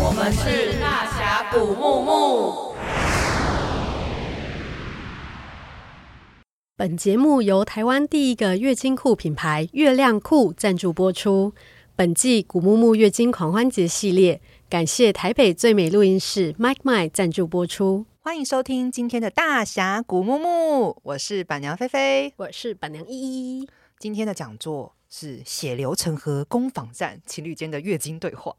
我们是大侠谷木木。本节目由台湾第一个月经裤品牌月亮裤赞助播出。本季古木木月经狂欢节系列，感谢台北最美录音室 Mike Mike 赞助播出。欢迎收听今天的大侠古木木，我是板娘菲菲，我是板娘依依。今天的讲座是血流成河攻防战，情侣间的月经对话。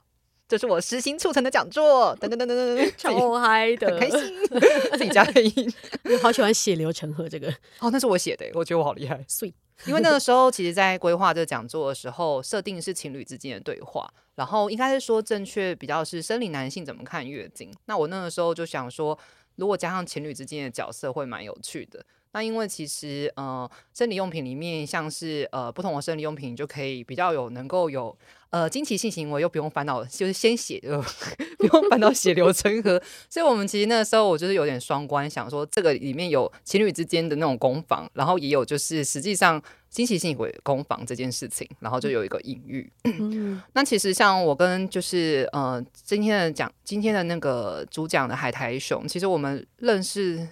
这是我实心促成的讲座，等等等等等，超嗨的，很开心，自己加配音，我好喜欢血流成河这个。哦，那是我写的，我觉得我好厉害。Sweet，因为那个时候，其实，在规划这个讲座的时候，设定是情侣之间的对话，然后应该是说正确比较是生理男性怎么看月经。那我那个时候就想说，如果加上情侣之间的角色，会蛮有趣的。那因为其实呃，生理用品里面像是呃不同的生理用品，就可以比较有能够有呃经期性行为，又不用烦恼就是先血呃 不用烦恼血流成河。所以我们其实那个时候我就是有点双关，想说这个里面有情侣之间的那种攻防，然后也有就是实际上经期性行为攻防这件事情，然后就有一个隐喻。嗯、那其实像我跟就是呃今天的讲今天的那个主讲的海苔熊，其实我们认识。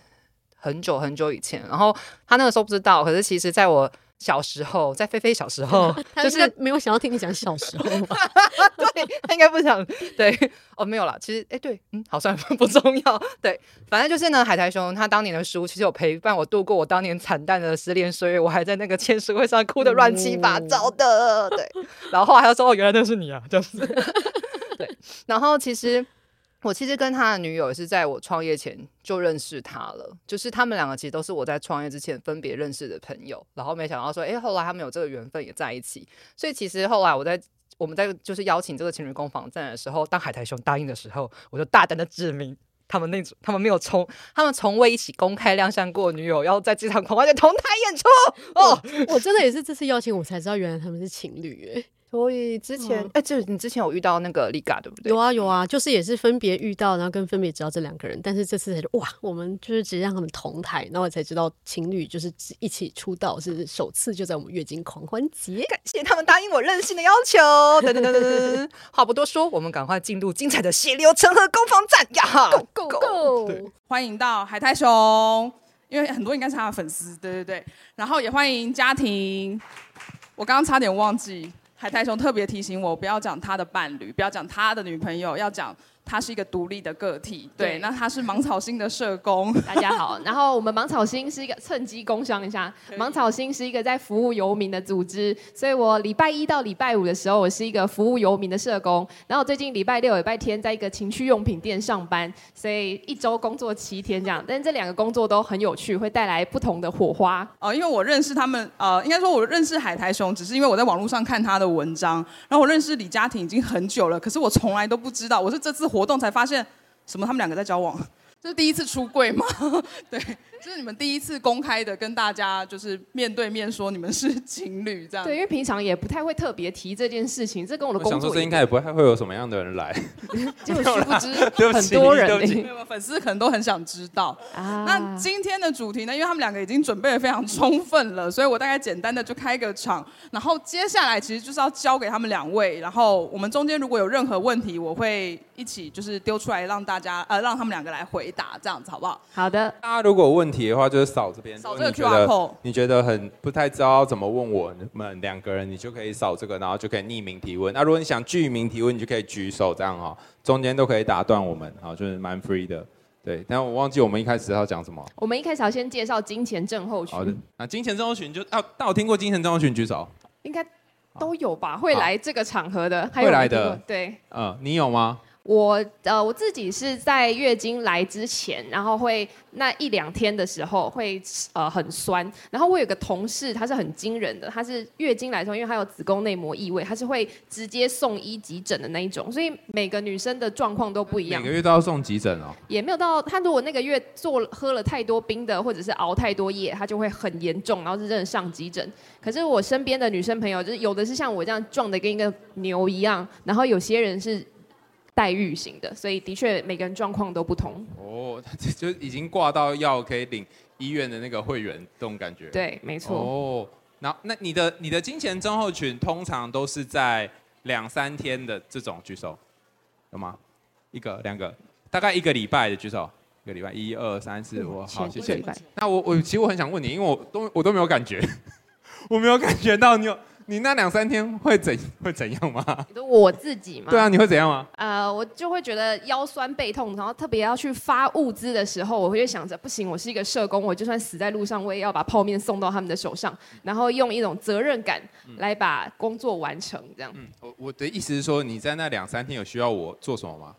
很久很久以前，然后他那个时候不知道，可是其实在我小时候，在菲菲小时候，就是没有想要听你讲小时候嘛。对，他应该不想。对，哦，没有啦。其实，哎，对，嗯，好像不重要。对，反正就是呢，海苔熊他当年的书，其实有陪伴我度过我当年惨淡的失恋岁月。我还在那个签书会上哭得乱七八糟的。对，然后后来他说：“哦，原来那是你啊。”这样子。对，然后其实。我其实跟他的女友也是在我创业前就认识他了，就是他们两个其实都是我在创业之前分别认识的朋友，然后没想到说，哎，后来他们有这个缘分也在一起，所以其实后来我在我们在就是邀请这个情侣攻防战的时候，当海苔熊答应的时候，我就大胆的指明他们那组他们没有从他们从未一起公开亮相过女友要在这场狂欢节同台演出哦，我，我真的也是这次邀请我才知道原来他们是情侣哎。所以之前，哎、嗯，就你之前有遇到那个 Liga 对不对？有啊有啊，就是也是分别遇到，然后跟分别知道这两个人，但是这次才哇，我们就是直接让他们同台，然后我才知道情侣就是一起出道是首次就在我们月经狂欢节，感谢他们答应我任性的要求。等等等等等，话不多说，我们赶快进入精彩的血流成河攻防战呀！Go go go！欢迎到海苔熊，因为很多应该是他的粉丝，对对对。然后也欢迎家庭，我刚刚差点忘记。海苔熊特别提醒我，不要讲他的伴侣，不要讲他的女朋友，要讲。他是一个独立的个体，对，对那他是芒草星的社工。大家好，然后我们芒草星是一个趁机工商一下，芒草星是一个在服务游民的组织，所以我礼拜一到礼拜五的时候，我是一个服务游民的社工，然后最近礼拜六、礼拜天在一个情趣用品店上班，所以一周工作七天这样，但是这两个工作都很有趣，会带来不同的火花。哦、呃，因为我认识他们，呃，应该说我认识海苔熊，只是因为我在网络上看他的文章，然后我认识李家庭已经很久了，可是我从来都不知道，我是这次活动才发现什么？他们两个在交往？这是第一次出柜吗？对。这是你们第一次公开的跟大家就是面对面说你们是情侣这样。对，因为平常也不太会特别提这件事情，这跟我的工作。我想说这应该也不太会有什么样的人来。就殊不知很多人，粉丝可能都很想知道。啊。那今天的主题呢？因为他们两个已经准备的非常充分了，所以我大概简单的就开个场。然后接下来其实就是要交给他们两位。然后我们中间如果有任何问题，我会一起就是丢出来让大家呃让他们两个来回答，这样子好不好？好的。大家如果有问题。的话就是扫这边，扫这个 QR code。你觉得很不太知道怎么问我们两个人，你就可以扫这个，然后就可以匿名提问。那如果你想具名提问，你就可以举手，这样哈，中间都可以打断我们，好，就是蛮 free 的。对，但我忘记我们一开始要讲什么。我们一开始要先介绍金钱症候群。好的，那金钱症候群就啊，但我听过金钱症候群举手，应该都有吧？会来这个场合的，会来的，对，嗯，你有吗？我呃，我自己是在月经来之前，然后会那一两天的时候会呃很酸，然后我有个同事，他是很惊人的，他是月经来的时候，因为他有子宫内膜异位，他是会直接送医急诊的那一种，所以每个女生的状况都不一样。每个月都要送急诊哦？也没有到，他如果那个月做喝了太多冰的，或者是熬太多夜，他就会很严重，然后是真的上急诊。可是我身边的女生朋友，就是有的是像我这样壮的跟一个牛一样，然后有些人是。待遇型的，所以的确每个人状况都不同。哦，就已经挂到要可以领医院的那个会员这种感觉。对，没错。哦，那那你的你的金钱症候群通常都是在两三天的这种举手，有吗？一个、两个，大概一个礼拜的举手，一个礼拜，一二三四五，好，谢谢。那我我其实我很想问你，因为我都我都没有感觉，我没有感觉到你有。你那两三天会怎 会怎样吗？我自己吗？对啊，你会怎样吗？呃，我就会觉得腰酸背痛，然后特别要去发物资的时候，我会想着不行，我是一个社工，我就算死在路上，我也要把泡面送到他们的手上，然后用一种责任感来把工作完成，这样。嗯，我我的意思是说，你在那两三天有需要我做什么吗？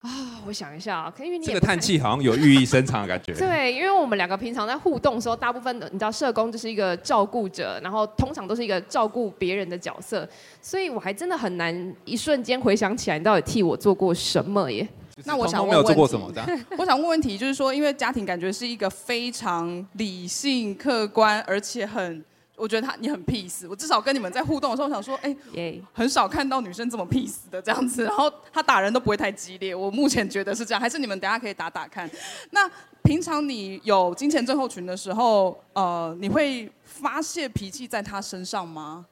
啊、哦，我想一下啊，因为你这个叹气好像有寓意深长的感觉。对，因为我们两个平常在互动的时候，大部分的你知道，社工就是一个照顾者，然后通常都是一个照顾别人的角色，所以我还真的很难一瞬间回想起来，你到底替我做过什么耶？那我想问问题，没有做过什么的。我想问问题，就是说，因为家庭感觉是一个非常理性、客观，而且很。我觉得他你很 peace，我至少跟你们在互动的时候，我想说，哎、欸，很少看到女生这么 peace 的这样子，然后他打人都不会太激烈。我目前觉得是这样，还是你们等下可以打打看。那平常你有金钱症候群的时候，呃，你会发泄脾气在他身上吗？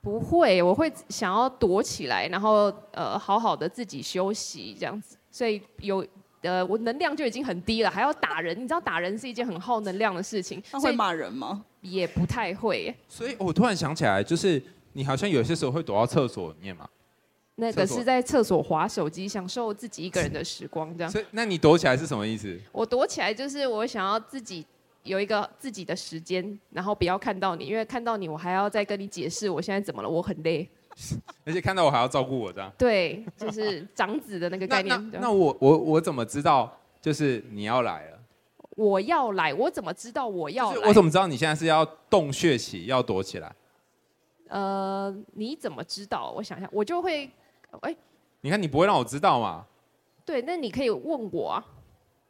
不会，我会想要躲起来，然后呃，好好的自己休息这样子。所以有。呃，我能量就已经很低了，还要打人？你知道打人是一件很耗能量的事情。他会骂人吗？也不太会。所以我突然想起来，就是你好像有些时候会躲到厕所里面嘛。那个是在厕所划手机，享受自己一个人的时光，这样。所以，那你躲起来是什么意思？我躲起来就是我想要自己有一个自己的时间，然后不要看到你，因为看到你，我还要再跟你解释我现在怎么了，我很累。而且看到我还要照顾我，这样。对，就是长子的那个概念。那，那，那我我我怎么知道就是你要来了？我要来，我怎么知道我要来？我怎么知道你现在是要洞穴起，要躲起来？呃，你怎么知道？我想想，我就会，哎、欸，你看你不会让我知道嘛？对，那你可以问我啊。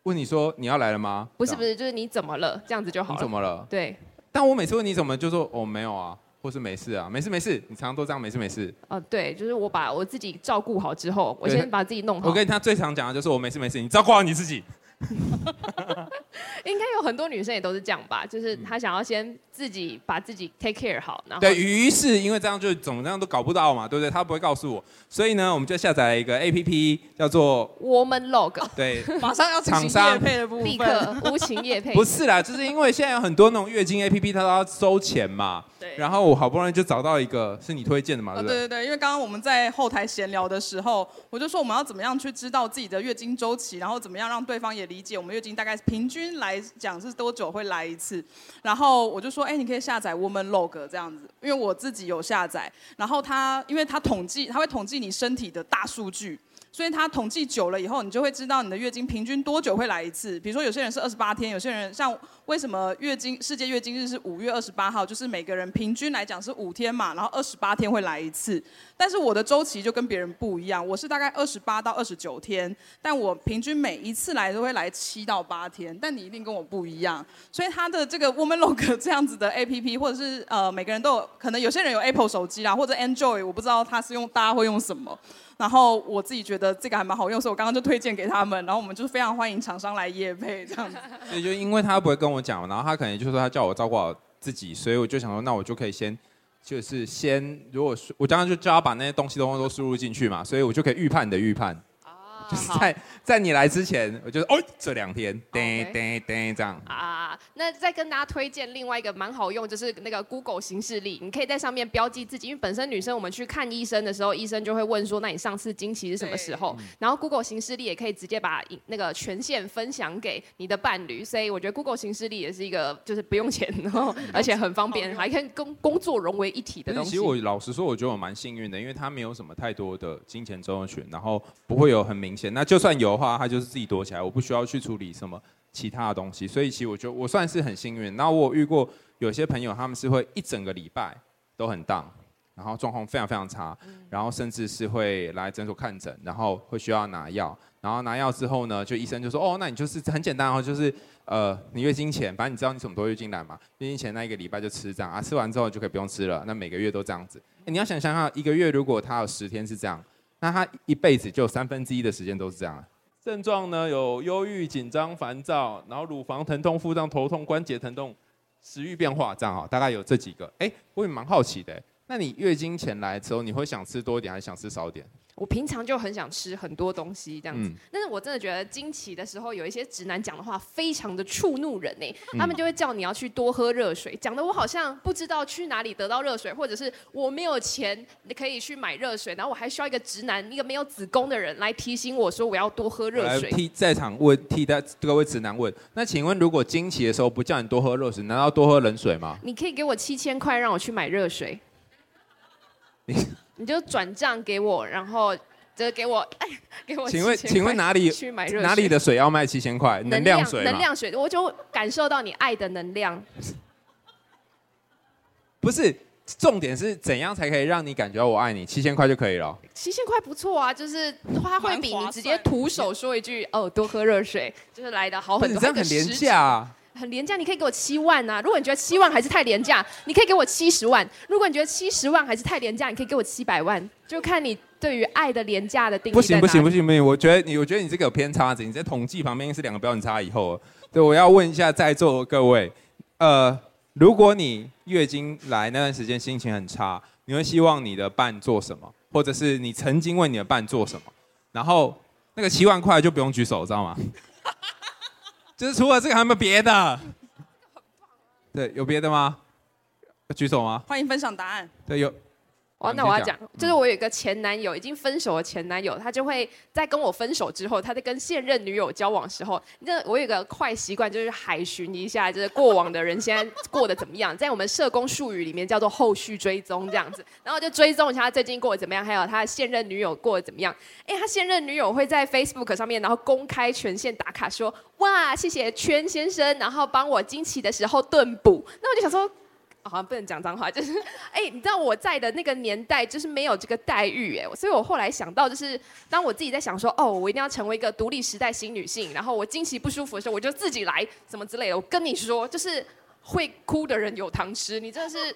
问你说你要来了吗？不是不是，就是你怎么了？这样子就好了。你怎么了？对。但我每次问你怎么，就说哦没有啊。或是没事啊，没事没事，你常常都这样，没事没事。哦，对，就是我把我自己照顾好之后，我先把自己弄好。我跟他最常讲的就是我没事没事，你照顾好你自己。应该有很多女生也都是这样吧，就是她想要先自己把自己 take care 好，然后对，于是因为这样就怎么样都搞不到嘛，对不对？她不会告诉我，所以呢，我们就下载了一个 APP 叫做 Woman Log，对，马上要厂商立刻无情夜配，不是啦，就是因为现在有很多那种月经 APP，它都要收钱嘛。对。然后我好不容易就找到一个是你推荐的嘛，对不对？对对对，因为刚刚我们在后台闲聊的时候，我就说我们要怎么样去知道自己的月经周期，然后怎么样让对方也理解我们月经大概平均来讲是多久会来一次。然后我就说，哎，你可以下载 Woman Log 这样子，因为我自己有下载。然后他，因为他统计，他会统计你身体的大数据。所以它统计久了以后，你就会知道你的月经平均多久会来一次。比如说有些人是二十八天，有些人像为什么月经世界月经日是五月二十八号，就是每个人平均来讲是五天嘛，然后二十八天会来一次。但是我的周期就跟别人不一样，我是大概二十八到二十九天，但我平均每一次来都会来七到八天。但你一定跟我不一样，所以它的这个 Woman Log 这样子的 APP，或者是呃每个人都有可能有些人有 Apple 手机啦，或者 Android，我不知道他是用大家会用什么。然后我自己觉得这个还蛮好用，所以我刚刚就推荐给他们。然后我们就非常欢迎厂商来夜配这样子。所以就因为他不会跟我讲，然后他可能就说他叫我照顾好自己，所以我就想说，那我就可以先，就是先，如果我刚刚就叫他把那些东西都都输入进去嘛，所以我就可以预判你的预判。就是在在你来之前，我就是哦，这两天噔噔噔这样啊。那再跟大家推荐另外一个蛮好用，就是那个 Google 行事历，你可以在上面标记自己，因为本身女生我们去看医生的时候，医生就会问说，那你上次经期是什么时候？然后 Google 行事历也可以直接把那个权限分享给你的伴侣，所以我觉得 Google 行事历也是一个就是不用钱，然后而且很方便，还可以跟工作融为一体的东西。其实我老实说，我觉得我蛮幸运的，因为它没有什么太多的金钱症候群，然后不会有很明显。那就算有的话，他就是自己躲起来，我不需要去处理什么其他的东西，所以其实我觉得我算是很幸运。然后我遇过有些朋友，他们是会一整个礼拜都很 down，然后状况非常非常差，然后甚至是会来诊所看诊，然后会需要拿药，然后拿药之后呢，就医生就说，哦，那你就是很简单哦，就是呃，你月经前，反正你知道你什么时候月经来嘛，月经前那一个礼拜就吃这样啊，吃完之后就可以不用吃了，那每个月都这样子。你要想想看，一个月如果他有十天是这样。那他一辈子就三分之一的时间都是这样。症状呢，有忧郁、紧张、烦躁，然后乳房疼痛、腹胀、头痛、关节疼痛、食欲变化，这样哈，大概有这几个。哎，我也蛮好奇的，那你月经前来的时候，你会想吃多一点，还是想吃少一点？我平常就很想吃很多东西这样子，嗯、但是我真的觉得经期的时候有一些直男讲的话非常的触怒人呢、嗯。他们就会叫你要去多喝热水，讲的我好像不知道去哪里得到热水，或者是我没有钱可以去买热水，然后我还需要一个直男，一个没有子宫的人来提醒我说我要多喝热水。替在场问替代各位直男问，那请问如果经期的时候不叫你多喝热水，难道多喝冷水吗？你可以给我七千块让我去买热水。你你就转账给我，然后就给我，哎，给我。请问，请问哪里去买热？哪里的水要卖七千块？能量水。能量水，我就感受到你爱的能量。不是，重点是怎样才可以让你感觉到我爱你？七千块就可以了。七千块不错啊，就是它会比你直接徒手说一句“哦，多喝热水”就是来的好很多。你这样很廉价啊。很廉价，你可以给我七万啊！如果你觉得七万还是太廉价，你可以给我七十万。如果你觉得七十万还是太廉价，你可以给我七百万。就看你对于爱的廉价的定义。不行不行不行不行！我觉得你，我觉得你这个有偏差，你在统计旁边是两个标准差以后。对，我要问一下在座各位，呃，如果你月经来那段时间心情很差，你会希望你的伴做什么？或者是你曾经为你的伴做什么？然后那个七万块就不用举手，知道吗？就是除了这个，还有没有别的？对，有别的吗？要举手吗？欢迎分享答案。对，有。哦，那我要讲，就是我有一个前男友，已经分手的前男友，他就会在跟我分手之后，他在跟现任女友交往的时候，那我有一个坏习惯，就是海巡一下，就是过往的人现在过得怎么样，在我们社工术语里面叫做后续追踪这样子，然后就追踪一下他最近过得怎么样，还有他的现任女友过得怎么样。哎，他现任女友会在 Facebook 上面，然后公开权限打卡说，哇，谢谢圈先生，然后帮我惊奇的时候顿补。那我就想说。好像不能讲脏话，就是，哎，你知道我在的那个年代就是没有这个待遇，哎，所以我后来想到，就是当我自己在想说，哦，我一定要成为一个独立时代新女性，然后我经期不舒服的时候，我就自己来，什么之类的。我跟你说，就是会哭的人有糖吃，你真的是，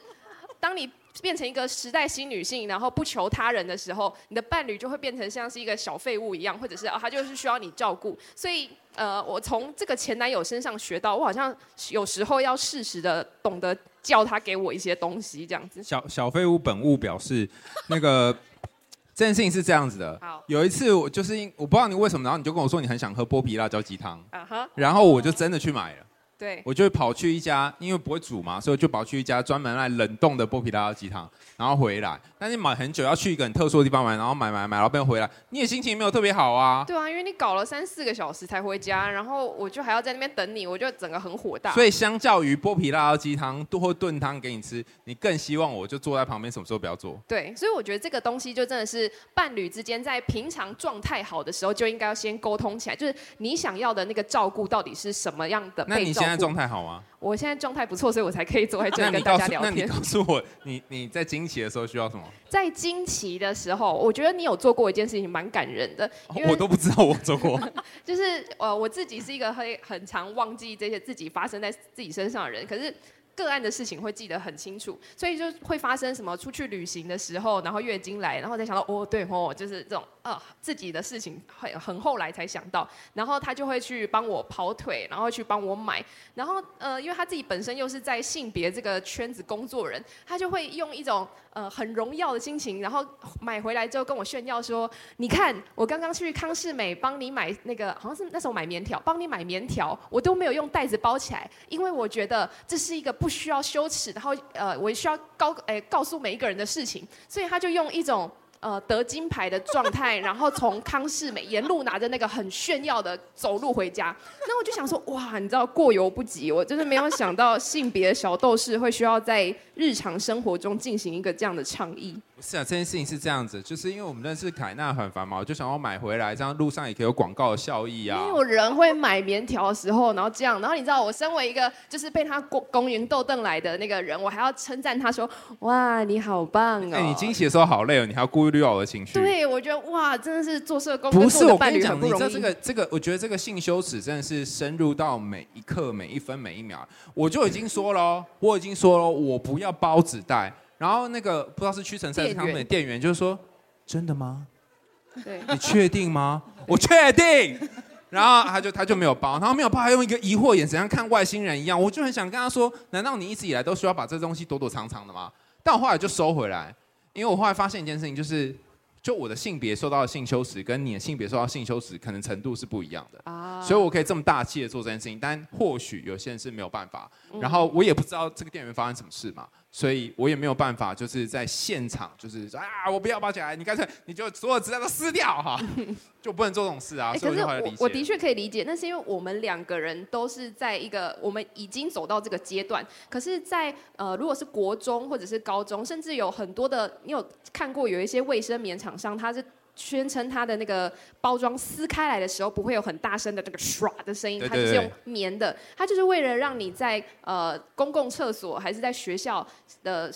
当你变成一个时代新女性，然后不求他人的时候，你的伴侣就会变成像是一个小废物一样，或者是哦，他就是需要你照顾。所以，呃，我从这个前男友身上学到，我好像有时候要适时的懂得。叫他给我一些东西，这样子。小小废物本物表示，那个 这件事情是这样子的。好，有一次我就是因我不知道你为什么，然后你就跟我说你很想喝剥皮辣椒鸡汤。啊哈。然后我就真的去买了。对。我就跑去一家，因为不会煮嘛，所以我就跑去一家专门来冷冻的剥皮辣椒鸡汤。然后回来，但是买很久，要去一个很特殊的地方买，然后买买买，然后变回来，你也心情没有特别好啊。对啊，因为你搞了三四个小时才回家，然后我就还要在那边等你，我就整个很火大。所以相较于剥皮辣椒鸡汤或炖汤给你吃，你更希望我就坐在旁边，什么时候不要做？对，所以我觉得这个东西就真的是伴侣之间在平常状态好的时候就应该要先沟通起来，就是你想要的那个照顾到底是什么样的？那你现在状态好吗？我现在状态不错，所以我才可以坐在这里跟大家聊天。那你告诉我，你你在惊奇的时候需要什么？在惊奇的时候，我觉得你有做过一件事情蛮感人的，我都不知道我做过。就是呃，我自己是一个会很常忘记这些自己发生在自己身上的人，可是。个案的事情会记得很清楚，所以就会发生什么出去旅行的时候，然后月经来，然后再想到哦，对哦，就是这种啊、呃、自己的事情，很很后来才想到，然后他就会去帮我跑腿，然后去帮我买，然后呃，因为他自己本身又是在性别这个圈子工作人，他就会用一种呃很荣耀的心情，然后买回来之后跟我炫耀说，你看我刚刚去康世美帮你买那个好像是那时候买棉条，帮你买棉条，我都没有用袋子包起来，因为我觉得这是一个不。需要羞耻，然后呃，我需要告诶、告诉每一个人的事情，所以他就用一种呃得金牌的状态，然后从康世美沿路拿着那个很炫耀的走路回家。那我就想说，哇，你知道过犹不及，我真的没有想到性别小斗士会需要在日常生活中进行一个这样的倡议。不是啊，这件事情是这样子，就是因为我们认识凯娜很烦嘛，我就想要买回来，这样路上也可以有广告的效益啊。没有人会买棉条的时候，然后这样，然后你知道，我身为一个就是被他公公营逗邓来的那个人，我还要称赞他说，哇，你好棒哦！哎，你惊喜的时候好累哦，你还要顾虑到我的情绪。对，我觉得哇，真的是做社工不是。我跟你讲，你知道这个这个，我觉得这个性羞耻真的是深入到每一刻、每一分、每一秒。我就已经说了，我已经说了，我不要包纸袋。然后那个不知道是屈臣氏还是他们的店员，就是说，真的吗？对，你确定吗？我确定。然后他就他就没有包，然后没有包，还用一个疑惑眼神像看外星人一样。我就很想跟他说，难道你一直以来都需要把这东西躲躲藏藏的吗？但我后来就收回来，因为我后来发现一件事情，就是就我的性别受到的性羞耻，跟你的性别受到性羞耻，可能程度是不一样的啊。所以我可以这么大气的做这件事情，但或许有些人是没有办法。然后我也不知道这个店员发生什么事嘛。所以我也没有办法，就是在现场，就是说啊，我不要包起来，你干脆你就所有资料都撕掉哈，就不能做这种事啊。欸、所以我就我，我的确可以理解，那是因为我们两个人都是在一个我们已经走到这个阶段。可是在，在呃，如果是国中或者是高中，甚至有很多的，你有看过有一些卫生棉厂商，他是。宣称它的那个包装撕开来的时候不会有很大声的这个唰的声音，它就是用棉的，它就是为了让你在呃公共厕所还是在学校的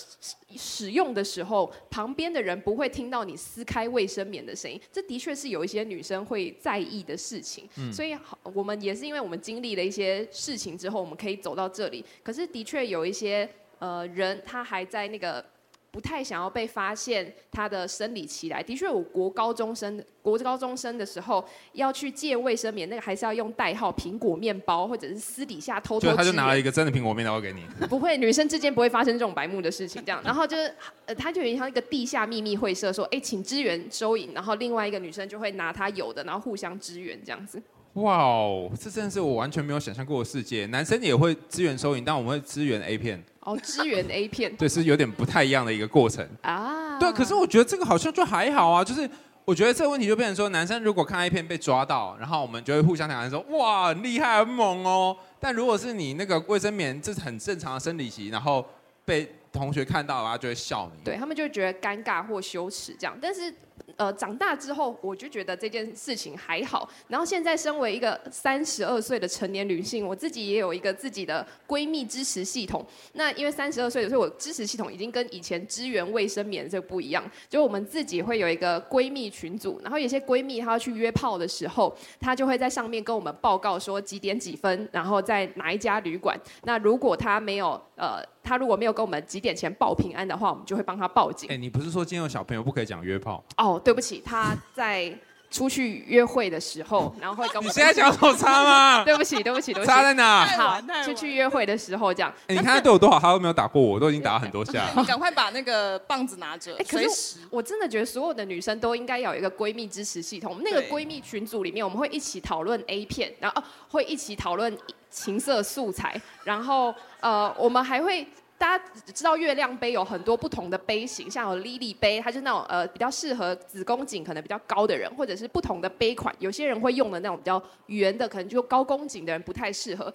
使用的时候，旁边的人不会听到你撕开卫生棉的声音。这的确是有一些女生会在意的事情，嗯、所以我们也是因为我们经历了一些事情之后，我们可以走到这里。可是的确有一些呃人，他还在那个。不太想要被发现他的生理期来。的确，我国高中生、国高中生的时候要去借卫生棉，那个还是要用代号苹果面包，或者是私底下偷偷。就他就拿了一个真的苹果面包给你。不会，女生之间不会发生这种白目的事情。这样，然后就是，呃，他就有点像一个地下秘密会社，说，哎，请支援收银，然后另外一个女生就会拿她有的，然后互相支援这样子。哇哦，这真的是我完全没有想象过的世界。男生也会支援收银，但我们会支援 A 片。哦，支援 A 片，对，是有点不太一样的一个过程啊。对，可是我觉得这个好像就还好啊。就是我觉得这个问题就变成说，男生如果看 A 片被抓到，然后我们就会互相谈说，哇，很厉害，很猛哦。但如果是你那个卫生棉，这是很正常的生理期，然后被同学看到，然后就会笑你。对，他们就会觉得尴尬或羞耻这样，但是。呃，长大之后我就觉得这件事情还好。然后现在身为一个三十二岁的成年女性，我自己也有一个自己的闺蜜支持系统。那因为三十二岁，所以我支持系统已经跟以前支援卫生棉这不一样。就我们自己会有一个闺蜜群组，然后有些闺蜜她要去约炮的时候，她就会在上面跟我们报告说几点几分，然后在哪一家旅馆。那如果她没有呃。他如果没有跟我们几点前报平安的话，我们就会帮他报警。哎、欸，你不是说今天有小朋友不可以讲约炮？哦，对不起，他在出去约会的时候，然后会跟我们。你现在讲手差吗？对不起，对不起，对不起。差在哪？好，出去约会的时候这样。欸、你看他对我多好，他都没有打过我，我都已经打了很多下。你赶快把那个棒子拿着。哎、欸，可是我真的觉得所有的女生都应该有一个闺蜜支持系统。那个闺蜜群组里面，我们会一起讨论 A 片，然后会一起讨论情色素材，然后呃，我们还会。大家知道月亮杯有很多不同的杯型，像有莉莉杯，它是那种呃比较适合子宫颈可能比较高的人，或者是不同的杯款，有些人会用的那种比较圆的，可能就高宫颈的人不太适合。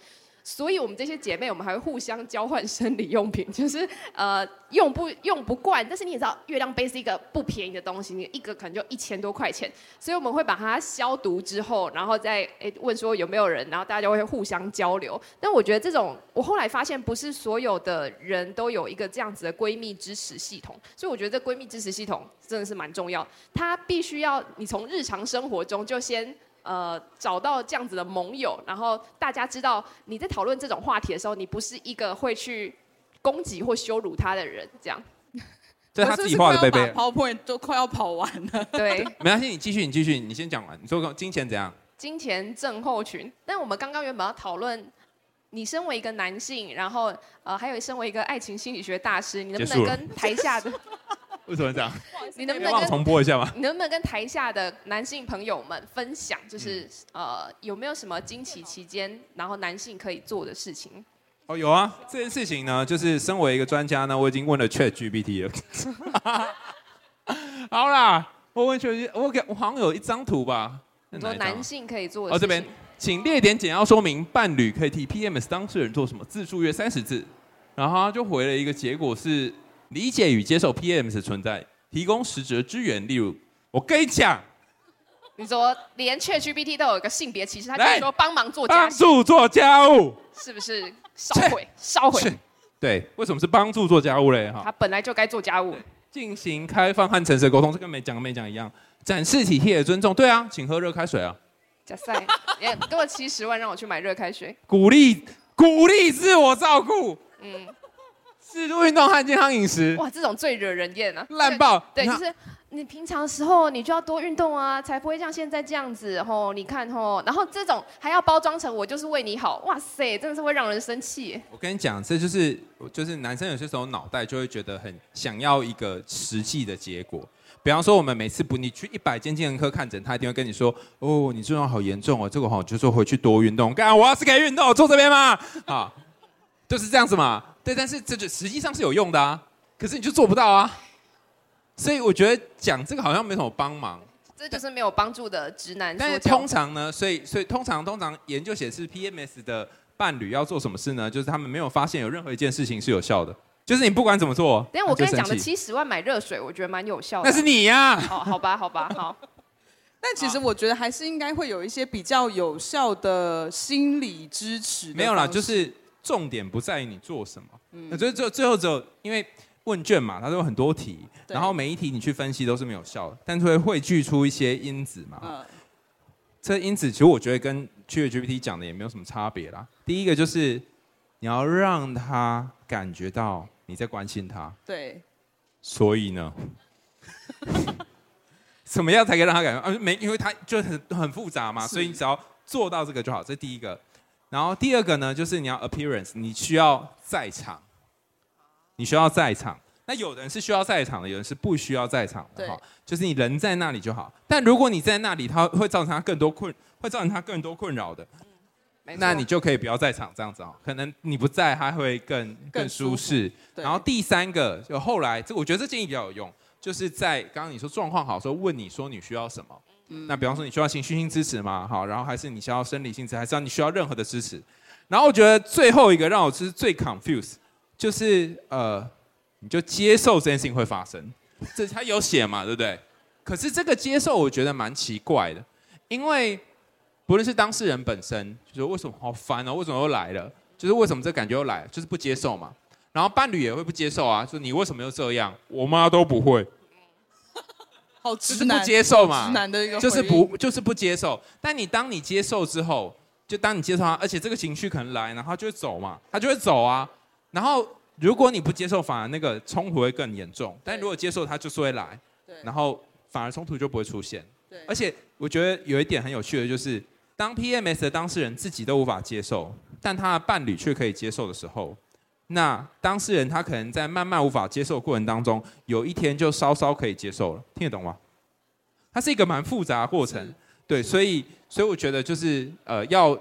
所以，我们这些姐妹，我们还会互相交换生理用品，就是呃用不用不惯。但是你也知道，月亮杯是一个不便宜的东西，你一个可能就一千多块钱。所以我们会把它消毒之后，然后再诶问说有没有人，然后大家就会互相交流。但我觉得这种，我后来发现不是所有的人都有一个这样子的闺蜜支持系统，所以我觉得这闺蜜支持系统真的是蛮重要。它必须要你从日常生活中就先。呃，找到这样子的盟友，然后大家知道你在讨论这种话题的时候，你不是一个会去攻击或羞辱他的人，这样。这是他自己画的贝贝。PowerPoint 都快要跑完了。对，没关系，你继续，你继续，你先讲完。你说金钱怎样？金钱症候群。但我们刚刚原本要讨论，你身为一个男性，然后呃，还有身为一个爱情心理学大师，你能不能跟台下的？为什么这样？你能不能重播一下吗？你能不能跟台下的男性朋友们分享，就是、嗯、呃有没有什么经期期间，然后男性可以做的事情？哦，有啊，这件事情呢，就是身为一个专家呢，我已经问了 ChatGPT 了。好啦，我问 Chat，我给我好像有一张图吧？很多男性可以做的事情。哦，这边，请列点简要说明，伴侣可以替 PMS 当事人做什么？字数约三十字。然后他就回了一个结果是。理解与接受 PMS 的存在，提供实质支援。例如，我跟你讲，你说连 ChatGPT 都有一个性别歧视，他就说帮忙做家帮助做家务，是不是烧毁？烧毁？对，为什么是帮助做家务嘞？哈，他本来就该做家务。进行开放和诚实沟通，这跟没讲没讲一样。展示体贴的尊重，对啊，请喝热开水啊。假赛，你给我七十万让我去买热开水。鼓励鼓励自我照顾。嗯。适度运动和健康饮食，哇，这种最惹人厌啊！烂爆，对，就是你平常时候你就要多运动啊，才不会像现在这样子。吼，你看吼，然后这种还要包装成我就是为你好，哇塞，真的是会让人生气。我跟你讲，这就是就是男生有些时候脑袋就会觉得很想要一个实际的结果。比方说，我们每次不你去一百间精神科看诊，他一定会跟你说：“哦，你症状好严重哦，这个好就说回去多运动。”干，我要是可以运动，坐这边吗，啊，就是这样子嘛。对，但是这就实际上是有用的啊，可是你就做不到啊。所以我觉得讲这个好像没什么帮忙，这就是没有帮助的直男。但是通常呢，所以所以通常通常研究显示，PMS 的伴侣要做什么事呢？就是他们没有发现有任何一件事情是有效的，就是你不管怎么做。等下我跟你讲的七十万买热水，我觉得蛮有效的。那是你呀、啊。哦，好吧，好吧，好。但其实我觉得还是应该会有一些比较有效的心理支持。没有啦，就是重点不在于你做什么。嗯。那最最最后只有因为。问卷嘛，它都有很多题，然后每一题你去分析都是没有效的，但是会汇聚出一些因子嘛。嗯。这因子其实我觉得跟 ChatGPT 讲的也没有什么差别啦。第一个就是你要让他感觉到你在关心他。对。所以呢，怎么样才可以让他感觉啊？没，因为他就很很复杂嘛，所以你只要做到这个就好。这是第一个。然后第二个呢，就是你要 appearance，你需要在场。你需要在场，那有人是需要在场的，有人是不需要在场的哈，就是你人在那里就好。但如果你在那里，他会造成他更多困，会造成他更多困扰的，嗯，那你就可以不要在场这样子哦。可能你不在，他会更更舒适。然后第三个，就后来这我觉得这建议比较有用，就是在刚刚你说状况好的时候问你说你需要什么，那比方说你需要情绪性支持吗？好，然后还是你需要生理性支持，还是要你需要任何的支持？然后我觉得最后一个让我是最 confuse，。就是呃，你就接受这件事情会发生，这他有写嘛，对不对？可是这个接受我觉得蛮奇怪的，因为不论是当事人本身，就是为什么好烦哦，为什么又来了？就是为什么这感觉又来？就是不接受嘛。然后伴侣也会不接受啊，说你为什么又这样？我妈都不会，好直男，就是不接受嘛，直男的一个就是不就是不接受。但你当你接受之后，就当你接受他，而且这个情绪可能来，然后他就会走嘛，他就会走啊。然后，如果你不接受，反而那个冲突会更严重。但如果接受，他就是会来。然后反而冲突就不会出现。而且我觉得有一点很有趣的就是，当 PMS 的当事人自己都无法接受，但他的伴侣却可以接受的时候，那当事人他可能在慢慢无法接受的过程当中，有一天就稍稍可以接受了。听得懂吗？它是一个蛮复杂的过程。对，所以所以我觉得就是呃要。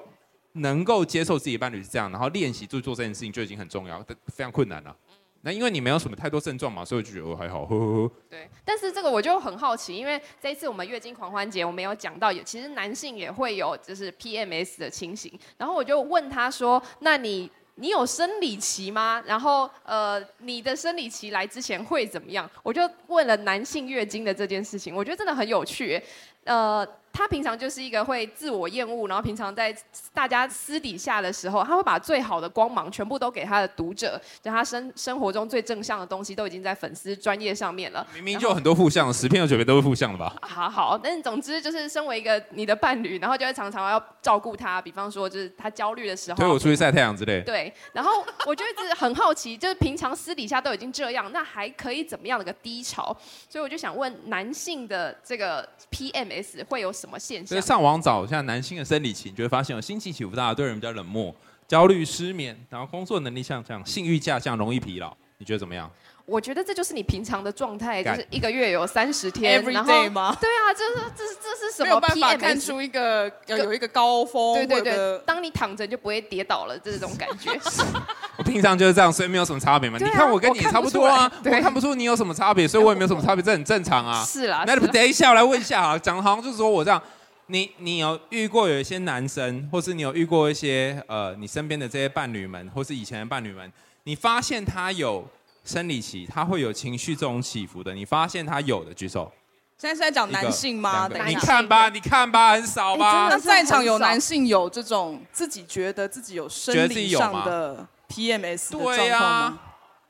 能够接受自己的伴侣是这样，然后练习做做这件事情就已经很重要，非常困难了。那因为你没有什么太多症状嘛，所以我就觉得我还好。呵呵呵。对，但是这个我就很好奇，因为这一次我们月经狂欢节，我们有讲到，有其实男性也会有就是 PMS 的情形。然后我就问他说：“那你你有生理期吗？然后呃，你的生理期来之前会怎么样？”我就问了男性月经的这件事情，我觉得真的很有趣。呃。他平常就是一个会自我厌恶，然后平常在大家私底下的时候，他会把最好的光芒全部都给他的读者，就他生生活中最正向的东西都已经在粉丝专业上面了。明明就有很多负向，十篇有九篇都是负向的吧？好好，但是总之就是身为一个你的伴侣，然后就会常常要照顾他，比方说就是他焦虑的时候，推我出去晒太阳之类。对，然后我就一直很好奇，就是平常私底下都已经这样，那还可以怎么样的一个低潮？所以我就想问，男性的这个 PMS 会有什么现象？所以上网找一下男性的生理期，你就会发现有心情起伏大，对人比较冷漠、焦虑、失眠，然后工作能力下降、性欲下降、容易疲劳。你觉得怎么样？我觉得这就是你平常的状态，就是一个月有三十天，every day 吗？对啊，这是这是这是什么？没有办法看出一个要 有一个高峰。对对对，当你躺着就不会跌倒了，这种感觉。我平常就是这样，所以没有什么差别嘛。你看我跟你差不多啊，我看不出你有什么差别，所以我也没有什么差别，这很正常啊。是啦。那等一下我来问一下啊，讲的好像就是说我这样。你你有遇过有一些男生，或是你有遇过一些呃，你身边的这些伴侣们，或是以前的伴侣们，你发现他有生理期，他会有情绪这种起伏的，你发现他有的举手。现在是在讲男性吗？你看吧，你看吧，很少吧？那在场有男性有这种自己觉得自己有生理上的 PMS 的状况吗？对啊，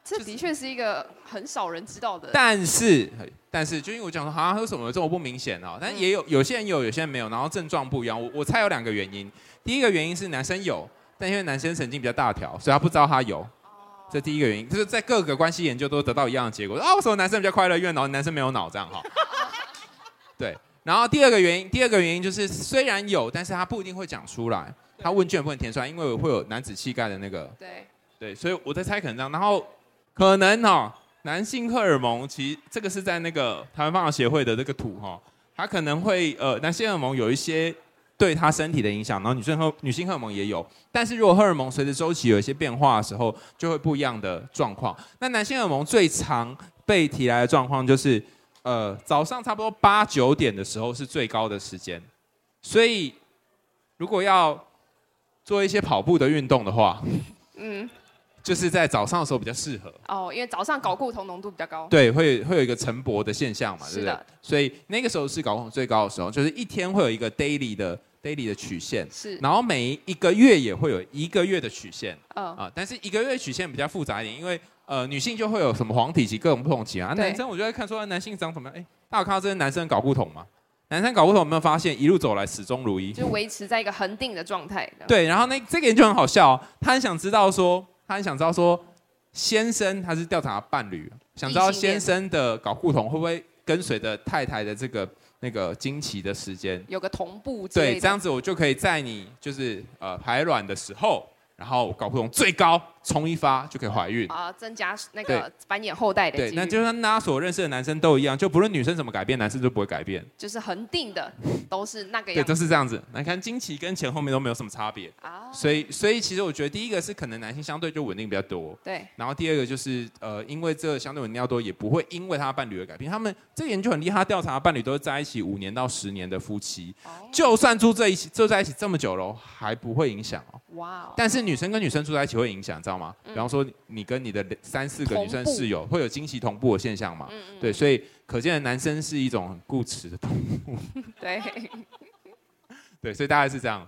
这的确是一个很少人知道的。但是。但是，就因为我讲说，好像为什么这么不明显哦？但也有有些人有，有些人没有，然后症状不一样。我我猜有两个原因。第一个原因是男生有，但因为男生神经比较大条，所以他不知道他有。这第一个原因，就是在各个关系研究都得到一样的结果啊。为什么男生比较快乐？因为脑男生没有脑这样哈。对，然后第二个原因，第二个原因就是虽然有，但是他不一定会讲出来，他问卷不能填出来，因为会有男子气概的那个。对。对，所以我在猜可能这样，然后可能哈、哦，男性荷尔蒙其实这个是在那个台湾放疗协会的这个图哈、哦，他可能会呃，男性荷尔蒙有一些对他身体的影响，然后女性荷女性荷尔蒙也有，但是如果荷尔蒙随着周期有一些变化的时候，就会不一样的状况。那男性荷尔蒙最常被提来的状况就是，呃，早上差不多八九点的时候是最高的时间，所以如果要做一些跑步的运动的话，嗯。就是在早上的时候比较适合哦，因为早上睾固酮浓度比较高。对，会会有一个晨勃的现象嘛，是的，对不对？所以那个时候是睾固酮最高的时候，就是一天会有一个 daily 的 daily 的曲线，是。然后每一个月也会有一个月的曲线，嗯啊，但是一个月曲线比较复杂一点，因为呃女性就会有什么黄体期各种不同期啊，男生我就会看说男性长什么样，哎，大家有看到这些男生搞固酮吗？男生搞不懂有没有发现一路走来始终如一，就维持在一个恒定的状态。对，然后那这个人就很好笑哦，他很想知道说，他很想知道说。先生他是调查伴侣，想知道先生的搞不同会不会跟随着太太的这个那个经期的时间有个同步，对，这样子我就可以在你就是呃排卵的时候。然后搞不同最高，冲一发就可以怀孕啊，增加那个繁衍后代的。对，那就像大家所认识的男生都一样，就不论女生怎么改变，男生就不会改变，就是恒定的，都是那个样。对，都是这样子。来看经期跟前后面都没有什么差别啊。所以，所以其实我觉得第一个是可能男性相对就稳定比较多。对。然后第二个就是呃，因为这个相对稳定要多，也不会因为他伴侣而改变。他们这个研究很厉害，他调查的伴侣都是在一起五年到十年的夫妻，就算住在一起住在一起这么久了，还不会影响哦。哇！但是女生跟女生住在一起会影响，知道吗？比方说你跟你的三四个女生室友会有惊喜同步的现象嘛？对，所以可见的男生是一种很固执的动物。对，对，所以大概是这样。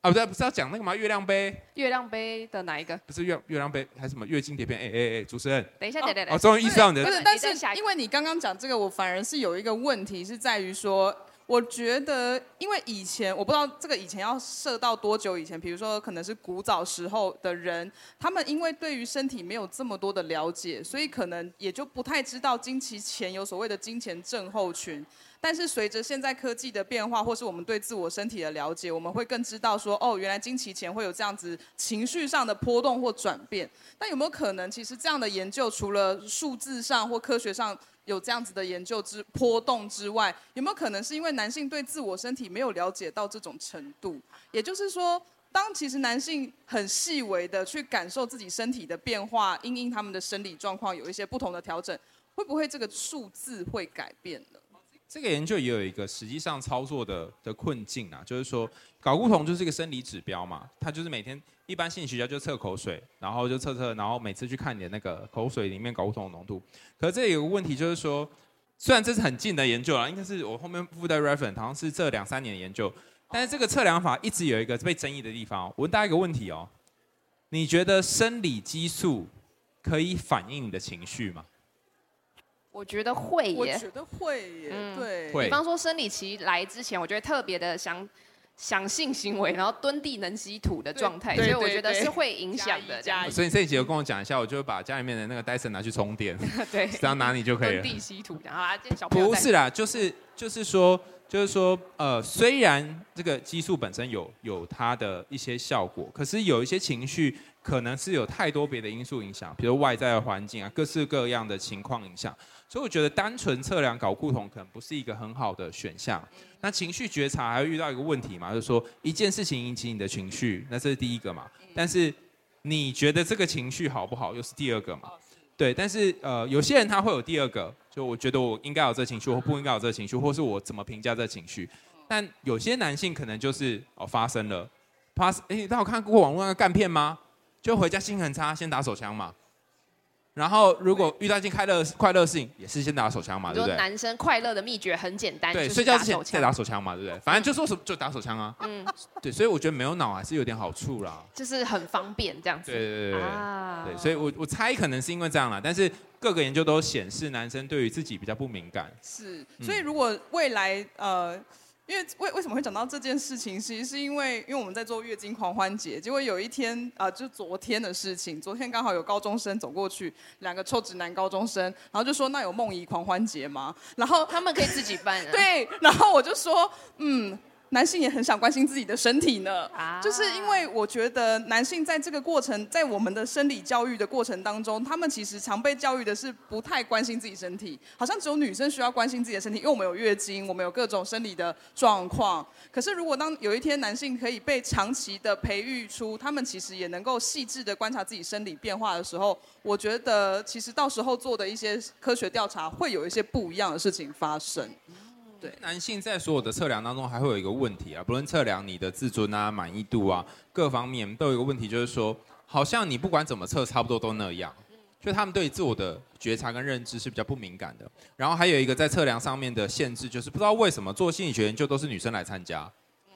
啊，不对，不是要讲那个吗？月亮杯？月亮杯的哪一个？不是月月亮杯，还是什么月经碟片？哎哎哎，主持人，等一下，等等等。我，终于意识到你的。不是，但是因为你刚刚讲这个，我反而是有一个问题是在于说。我觉得，因为以前我不知道这个以前要设到多久以前，比如说可能是古早时候的人，他们因为对于身体没有这么多的了解，所以可能也就不太知道经期前有所谓的经前症候群。但是随着现在科技的变化，或是我们对自我身体的了解，我们会更知道说，哦，原来经期前会有这样子情绪上的波动或转变。但有没有可能，其实这样的研究除了数字上或科学上，有这样子的研究之波动之外，有没有可能是因为男性对自我身体没有了解到这种程度？也就是说，当其实男性很细微的去感受自己身体的变化，因应他们的生理状况有一些不同的调整，会不会这个数字会改变呢？这个研究也有一个实际上操作的的困境啊，就是说，睾固酮就是一个生理指标嘛，它就是每天一般心理学家就测口水，然后就测测，然后每次去看你的那个口水里面睾固酮的浓度。可是这有个问题就是说，虽然这是很近的研究啊，应该是我后面附带 reference，好像是这两三年的研究，但是这个测量法一直有一个被争议的地方。我问大家一个问题哦，你觉得生理激素可以反映你的情绪吗？我觉得会耶，我觉得会耶，嗯、对。比方说生理期来之前，我觉得特别的想想性行为，然后蹲地能吸土的状态，所以我觉得是会影响的。所以你这一集有跟我讲一下，我就会把家里面的那个戴森拿去充电，对，只要拿你就可以了。蹲地吸土，然后啊，小不是啦，就是就是说就是说，呃，虽然这个激素本身有有它的一些效果，可是有一些情绪可能是有太多别的因素影响，比如外在的环境啊，各式各样的情况影响。所以我觉得单纯测量搞固酮可能不是一个很好的选项。那情绪觉察还会遇到一个问题嘛，就是说一件事情引起你的情绪，那这是第一个嘛。但是你觉得这个情绪好不好，又是第二个嘛。对，但是呃，有些人他会有第二个，就我觉得我应该有这情绪，或不应该有这情绪，或是我怎么评价这情绪。但有些男性可能就是哦发生了，发生哎，大家有看过网络那个干片吗？就回家心情很差，先打手枪嘛。然后，如果遇到一件快乐快乐的事情，也是先打手枪嘛，对不对？男生快乐的秘诀很简单，对，睡觉之前再打手枪嘛，对不对？反正就说什么就打手枪啊。嗯，对，所以我觉得没有脑还是有点好处啦。就是很方便这样子。对对对对。啊。对，所以我我猜可能是因为这样啦，但是各个研究都显示男生对于自己比较不敏感。是，所以如果未来呃。因为为为什么会讲到这件事情？其实是因为，因为我们在做月经狂欢节，结果有一天啊、呃，就昨天的事情，昨天刚好有高中生走过去，两个臭直男高中生，然后就说：“那有梦遗狂欢节吗？”然后他们可以自己办、啊。对，然后我就说：“嗯。”男性也很想关心自己的身体呢，就是因为我觉得男性在这个过程，在我们的生理教育的过程当中，他们其实常被教育的是不太关心自己身体，好像只有女生需要关心自己的身体，因为我们有月经，我们有各种生理的状况。可是如果当有一天男性可以被长期的培育出，他们其实也能够细致的观察自己生理变化的时候，我觉得其实到时候做的一些科学调查会有一些不一样的事情发生。对，男性在所有的测量当中，还会有一个问题啊，不论测量你的自尊啊、满意度啊，各方面都有一个问题，就是说，好像你不管怎么测，差不多都那样，就他们对自我的觉察跟认知是比较不敏感的。然后还有一个在测量上面的限制，就是不知道为什么做心理学研究都是女生来参加。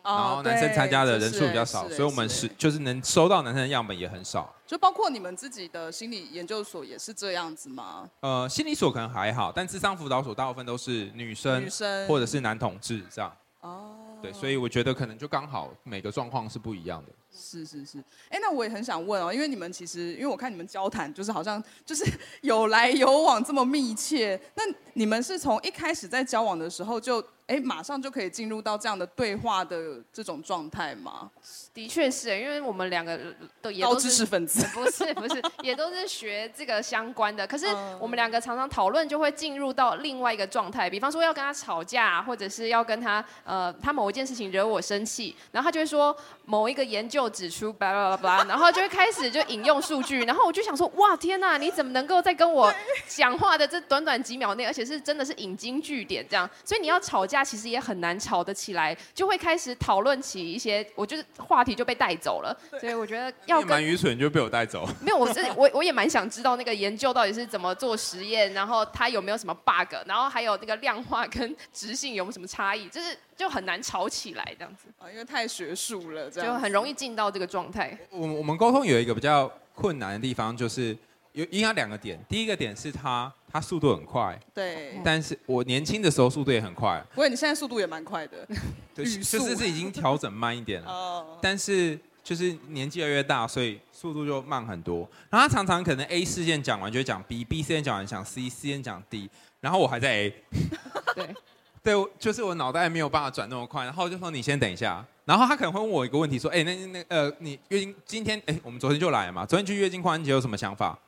然后男生参加的人数比较少，所以我们是就是能收到男生的样本也很少。就包括你们自己的心理研究所也是这样子吗？呃，心理所可能还好，但智商辅导所大部分都是女生，女生或者是男同志这样。哦，对，所以我觉得可能就刚好每个状况是不一样的。是是是，哎，那我也很想问哦，因为你们其实，因为我看你们交谈就是好像就是 有来有往这么密切，那你们是从一开始在交往的时候就。哎，马上就可以进入到这样的对话的这种状态吗？的确是，因为我们两个都也都知识分子，不是不是，也都是学这个相关的。可是我们两个常常讨论，就会进入到另外一个状态。比方说要跟他吵架，或者是要跟他呃，他某一件事情惹我生气，然后他就会说某一个研究指出，巴拉巴拉，然后就会开始就引用数据，然后我就想说，哇，天呐，你怎么能够在跟我讲话的这短短几秒内，而且是真的是引经据典这样？所以你要吵架。其实也很难吵得起来，就会开始讨论起一些，我就是话题就被带走了。所以我觉得 要蛮愚蠢，就被我带走。没有，我是我我也蛮想知道那个研究到底是怎么做实验，然后它有没有什么 bug，然后还有那个量化跟直性有没有什么差异，就是就很难吵起来这样子。啊，因为太学术了，这样就很容易进到这个状态。我我们沟通有一个比较困难的地方，就是有应该两个点。第一个点是他。他速度很快，对，但是我年轻的时候速度也很快。不过你现在速度也蛮快的，对，就是是已经调整慢一点了。哦。但是就是年纪越来越大，所以速度就慢很多。然后他常常可能 A 事件讲完就会讲 B，B 事件讲完讲 C，C 事件讲 D，然后我还在 A。对。对，就是我脑袋没有办法转那么快，然后就说你先等一下。然后他可能会问我一个问题，说：哎，那那呃，你月经今天哎，我们昨天就来了嘛？昨天去月经狂欢节有什么想法？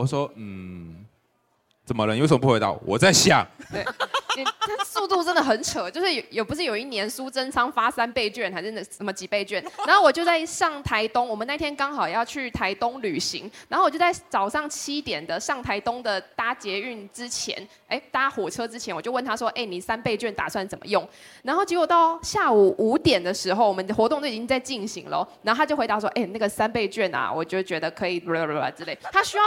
我说嗯。怎么了？你为什么不回答我？在想。对，他速度真的很扯，就是有有不是有一年苏贞昌发三倍券还是那什么几倍券？然后我就在上台东，我们那天刚好要去台东旅行，然后我就在早上七点的上台东的搭捷运之前，哎，搭火车之前，我就问他说，哎，你三倍券打算怎么用？然后结果到下午五点的时候，我们的活动都已经在进行了，然后他就回答说，哎，那个三倍券啊，我就觉得可以，之类，他需要。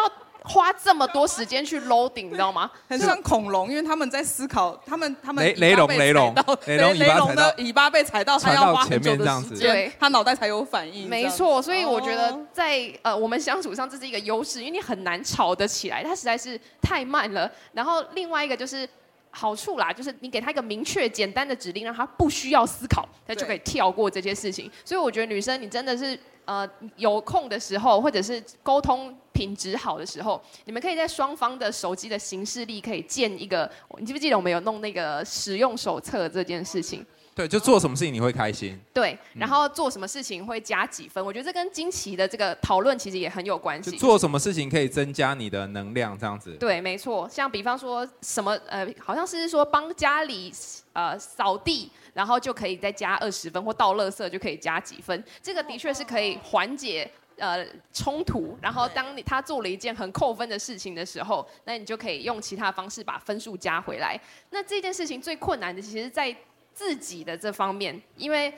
花这么多时间去 loading，你知道吗？很像恐龙，因为他们在思考，他们他们雷雷龙雷龙 雷龙雷龙的尾巴被踩到，他要花很久的时间，对，他脑袋才有反应。没错，所以我觉得在呃我们相处上这是一个优势，因为你很难吵得起来，他实在是太慢了。然后另外一个就是好处啦，就是你给他一个明确简单的指令，让他不需要思考，他就可以跳过这些事情。所以我觉得女生你真的是。呃，有空的时候，或者是沟通品质好的时候，你们可以在双方的手机的形式力可以建一个。你记不记得我们有弄那个使用手册这件事情？对，就做什么事情你会开心。对，然后做什么事情会加几分？嗯、我觉得这跟惊奇的这个讨论其实也很有关系。做什么事情可以增加你的能量？这样子。对，没错。像比方说什么呃，好像是说帮家里呃扫地。然后就可以再加二十分，或倒垃圾就可以加几分。这个的确是可以缓解呃冲突。然后当你他做了一件很扣分的事情的时候，那你就可以用其他方式把分数加回来。那这件事情最困难的，其实在自己的这方面，因为。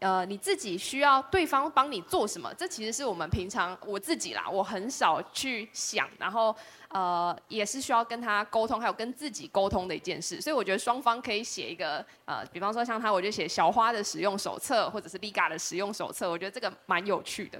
呃，你自己需要对方帮你做什么？这其实是我们平常我自己啦，我很少去想，然后呃，也是需要跟他沟通，还有跟自己沟通的一件事。所以我觉得双方可以写一个呃，比方说像他，我就写小花的使用手册，或者是 Liga 的使用手册，我觉得这个蛮有趣的。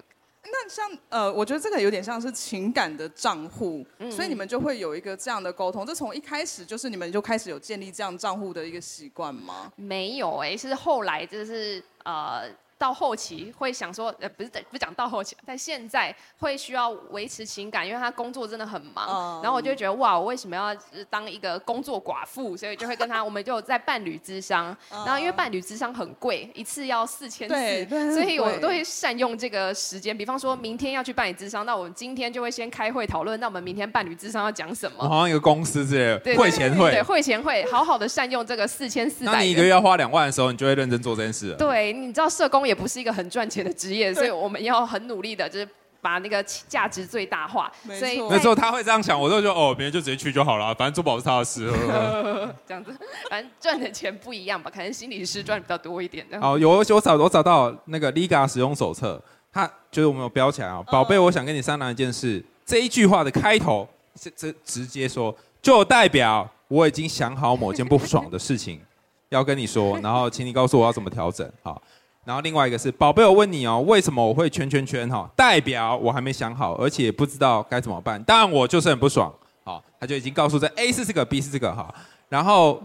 那像呃，我觉得这个有点像是情感的账户，嗯所以你们就会有一个这样的沟通。这从一开始就是你们就开始有建立这样账户的一个习惯吗？没有哎、欸，是后来就是呃。到后期会想说，呃，不是不讲到后期，但现在会需要维持情感，因为他工作真的很忙。嗯、然后我就觉得，哇，我为什么要当一个工作寡妇？所以就会跟他，我们就在伴侣之商。嗯、然后因为伴侣之商很贵，一次要四千四，所以我都会善用这个时间。比方说明天要去伴侣咨商，那我们今天就会先开会讨论，那我们明天伴侣咨商要讲什么？好像一个公司之类的，对会前会，对，会前会，好好的善用这个四千四百。那你一个月要花两万的时候，你就会认真做这件事。对，你知道社工也不是一个很赚钱的职业，所以我们要很努力的，就是把那个价值最大化。没错，所以没错，他会这样想，我都觉得哦，别人就直接去就好了，反正做保是他的事。这样子，反正赚的钱不一样吧，可能心理师赚的比较多一点。哦，有我找我找到那个 Liga 使用手册，它就是我们有标起来啊，宝贝，我想跟你商量一件事。这一句话的开头是这直接说，就代表我已经想好某件不爽的事情要跟你说，然后请你告诉我要怎么调整。好。然后另外一个是宝贝，我问你哦，为什么我会圈圈圈哈？代表我还没想好，而且不知道该怎么办。但我就是很不爽，好，他就已经告诉这 A 是这个，B 是这个哈。然后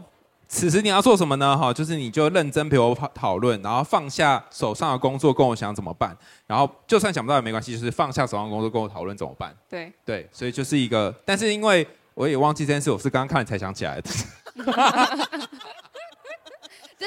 此时你要做什么呢？哈，就是你就认真陪我讨论，然后放下手上的工作，跟我想怎么办。然后就算想不到也没关系，就是放下手上的工作跟我讨论怎么办。对对，所以就是一个，但是因为我也忘记这件事，我是刚刚看了才想起来的。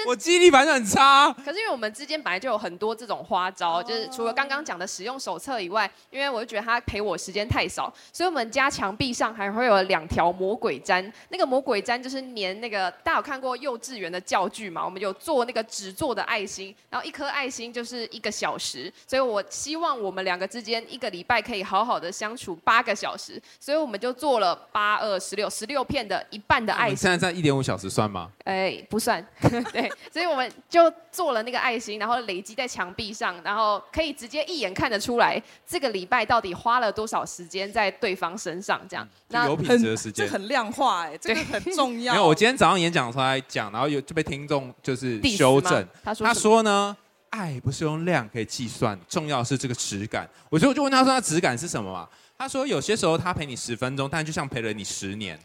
我记忆力反正很差。可是因为我们之间本来就有很多这种花招，就是除了刚刚讲的使用手册以外，因为我就觉得他陪我时间太少，所以我们家墙壁上还会有两条魔鬼毡。那个魔鬼毡就是粘那个，大家有看过幼稚园的教具嘛？我们有做那个纸做的爱心，然后一颗爱心就是一个小时，所以我希望我们两个之间一个礼拜可以好好的相处八个小时，所以我们就做了八二十六十六片的一半的爱心。现在在一点五小时算吗？哎，不算，对。所以我们就做了那个爱心，然后累积在墙壁上，然后可以直接一眼看得出来，这个礼拜到底花了多少时间在对方身上，这样。那有品质的时间，这很量化哎，这个很重要。没有，我今天早上演讲的时候来讲，然后有就被听众就是修正，他说他说呢，爱不是用量可以计算，重要的是这个质感。我就就问他说，他质感是什么嘛？他说有些时候他陪你十分钟，但就像陪了你十年。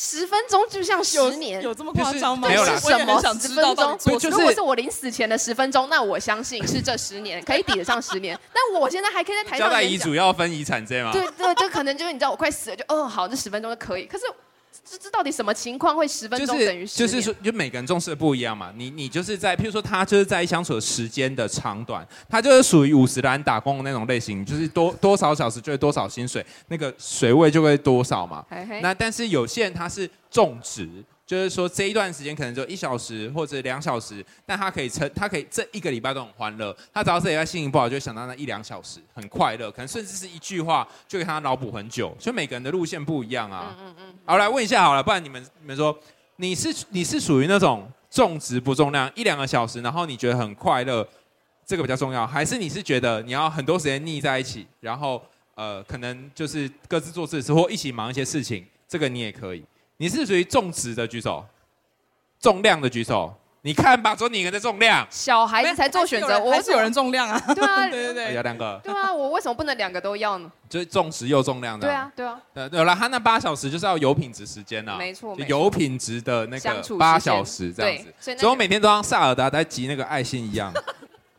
十分钟就像十年，有，有这么夸张吗？没有啦，什么十分钟？如果是我临死前的十分钟，那我相信是这十年可以抵得上十年。但我现在还可以在台上交代遗嘱要分遗产这样吗？对对，就可能就是你知道我快死了，就哦好，这十分钟就可以。可是。这这到底什么情况会十分钟等于？就是说，就每个人重视的不一样嘛。你你就是在，譬如说，他就是在相处的时间的长短，他就是属于五十岚打工的那种类型，就是多多少小时就会多少薪水，那个水位就会多少嘛。嘿嘿那但是有些人他是重职。就是说这一段时间可能就一小时或者两小时，但他可以撑，他可以这一个礼拜都很欢乐。他只要这礼拜心情不好，就会想到那一两小时很快乐，可能甚至是一句话就给他脑补很久。所以每个人的路线不一样啊。嗯嗯嗯。好，来问一下好了，不然你们你们说你是你是属于那种重质不重量，一两个小时，然后你觉得很快乐，这个比较重要，还是你是觉得你要很多时间腻在一起，然后呃可能就是各自做自己事或一起忙一些事情，这个你也可以。你是属于重质的举手，重量的举手。你看吧，只有你一个在重量。小孩子才做选择，我是有人重量啊。对啊，对对对，有两个。对啊，我为什么不能两个都要呢？就是重质又重量的。对啊，对啊。呃，有了，他那八小时就是要有品质时间啊。没错，有品质的那个八小时这样子。所以我每天都像萨尔达在集那个爱心一样。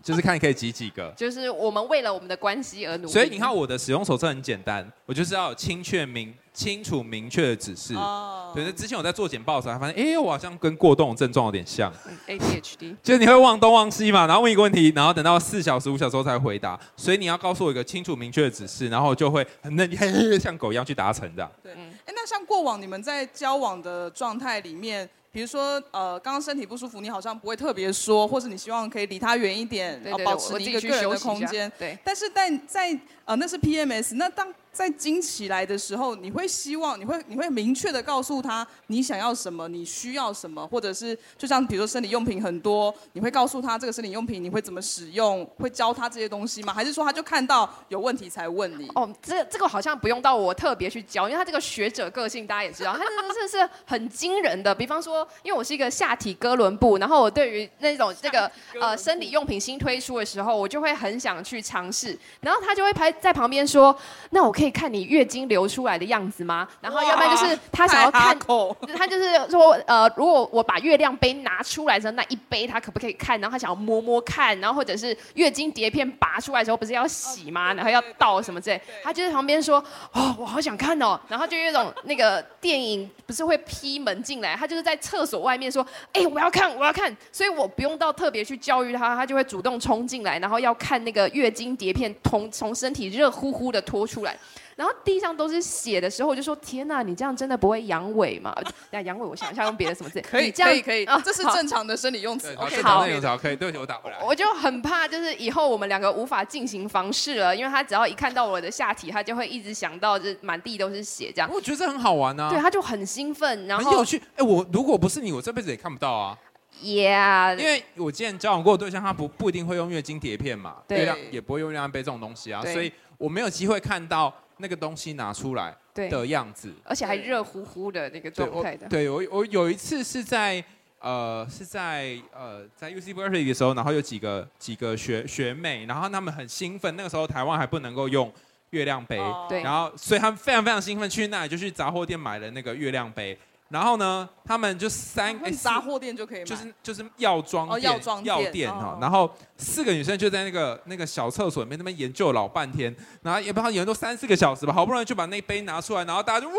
就是看你可以集几个，就是我们为了我们的关系而努力。所以你看我的使用手册很简单，我就是要有清确明、清楚明确的指示。哦。对，之前我在做简报的时候，还发现，哎，我好像跟过动症状有点像。ADHD。就是你会忘东忘西嘛，然后问一个问题，然后等到四小时、五小时后才回答。所以你要告诉我一个清楚明确的指示，然后就会很嫩，像狗一样去达成这样。对。哎，那像过往你们在交往的状态里面。比如说，呃，刚刚身体不舒服，你好像不会特别说，或是你希望可以离他远一点，然后保持你一个个人的空间。对。但是在在呃，那是 PMS。那当在惊起来的时候，你会希望你会你会明确的告诉他你想要什么，你需要什么，或者是就像比如说生理用品很多，你会告诉他这个生理用品你会怎么使用，会教他这些东西吗？还是说他就看到有问题才问你？哦，这这个好像不用到我特别去教，因为他这个学者个性大家也知道，他真的是是很惊人的。比方说，因为我是一个下体哥伦布，然后我对于那种这个呃生理用品新推出的时候，我就会很想去尝试，然后他就会拍在旁边说，那我可以看你月经流出来的样子吗？然后要不然就是他想要看，他就是说呃，如果我把月亮杯拿出来的时候，那一杯他可不可以看？然后他想要摸摸看，然后或者是月经碟片拔出来的时候不是要洗吗？然后要倒什么之类，他就在旁边说，哦，我好想看哦，然后就有一种那个电影不是会劈门进来，他就是在厕所外面说，哎，我要看，我要看，所以我不用到特别去教育他，他就会主动冲进来，然后要看那个月经碟片从从身体热乎乎的拖出来。然后地上都是血的时候，我就说：天哪，你这样真的不会阳痿吗？那阳痿，我想一下用别的什么字？可以，可以，可以。啊，这是正常的生理用词。OK，好，正常可以。对不起，我打回来。我就很怕，就是以后我们两个无法进行房事了，因为他只要一看到我的下体，他就会一直想到，就满地都是血这样。我觉得这很好玩啊。对，他就很兴奋，然后很有趣。哎，我如果不是你，我这辈子也看不到啊。Yeah，因为我之前交往过的对象，他不不一定会用月经碟片嘛，对，也不会用月亮杯这种东西啊，所以我没有机会看到。那个东西拿出来的样子，而且还热乎乎的那个状态的。对，我我有一次是在呃是在呃在 UC Berkeley 的时候，然后有几个几个学学妹，然后他们很兴奋。那个时候台湾还不能够用月亮杯，对，然后所以他们非常非常兴奋，去那里就去杂货店买了那个月亮杯。然后呢，他们就三个杂货店就可以买，就是就是药妆店，药妆药店哈。然后四个女生就在那个那个小厕所里面那边研究了老半天，然后也不知道研究三四个小时吧，好不容易就把那杯拿出来，然后大家就哇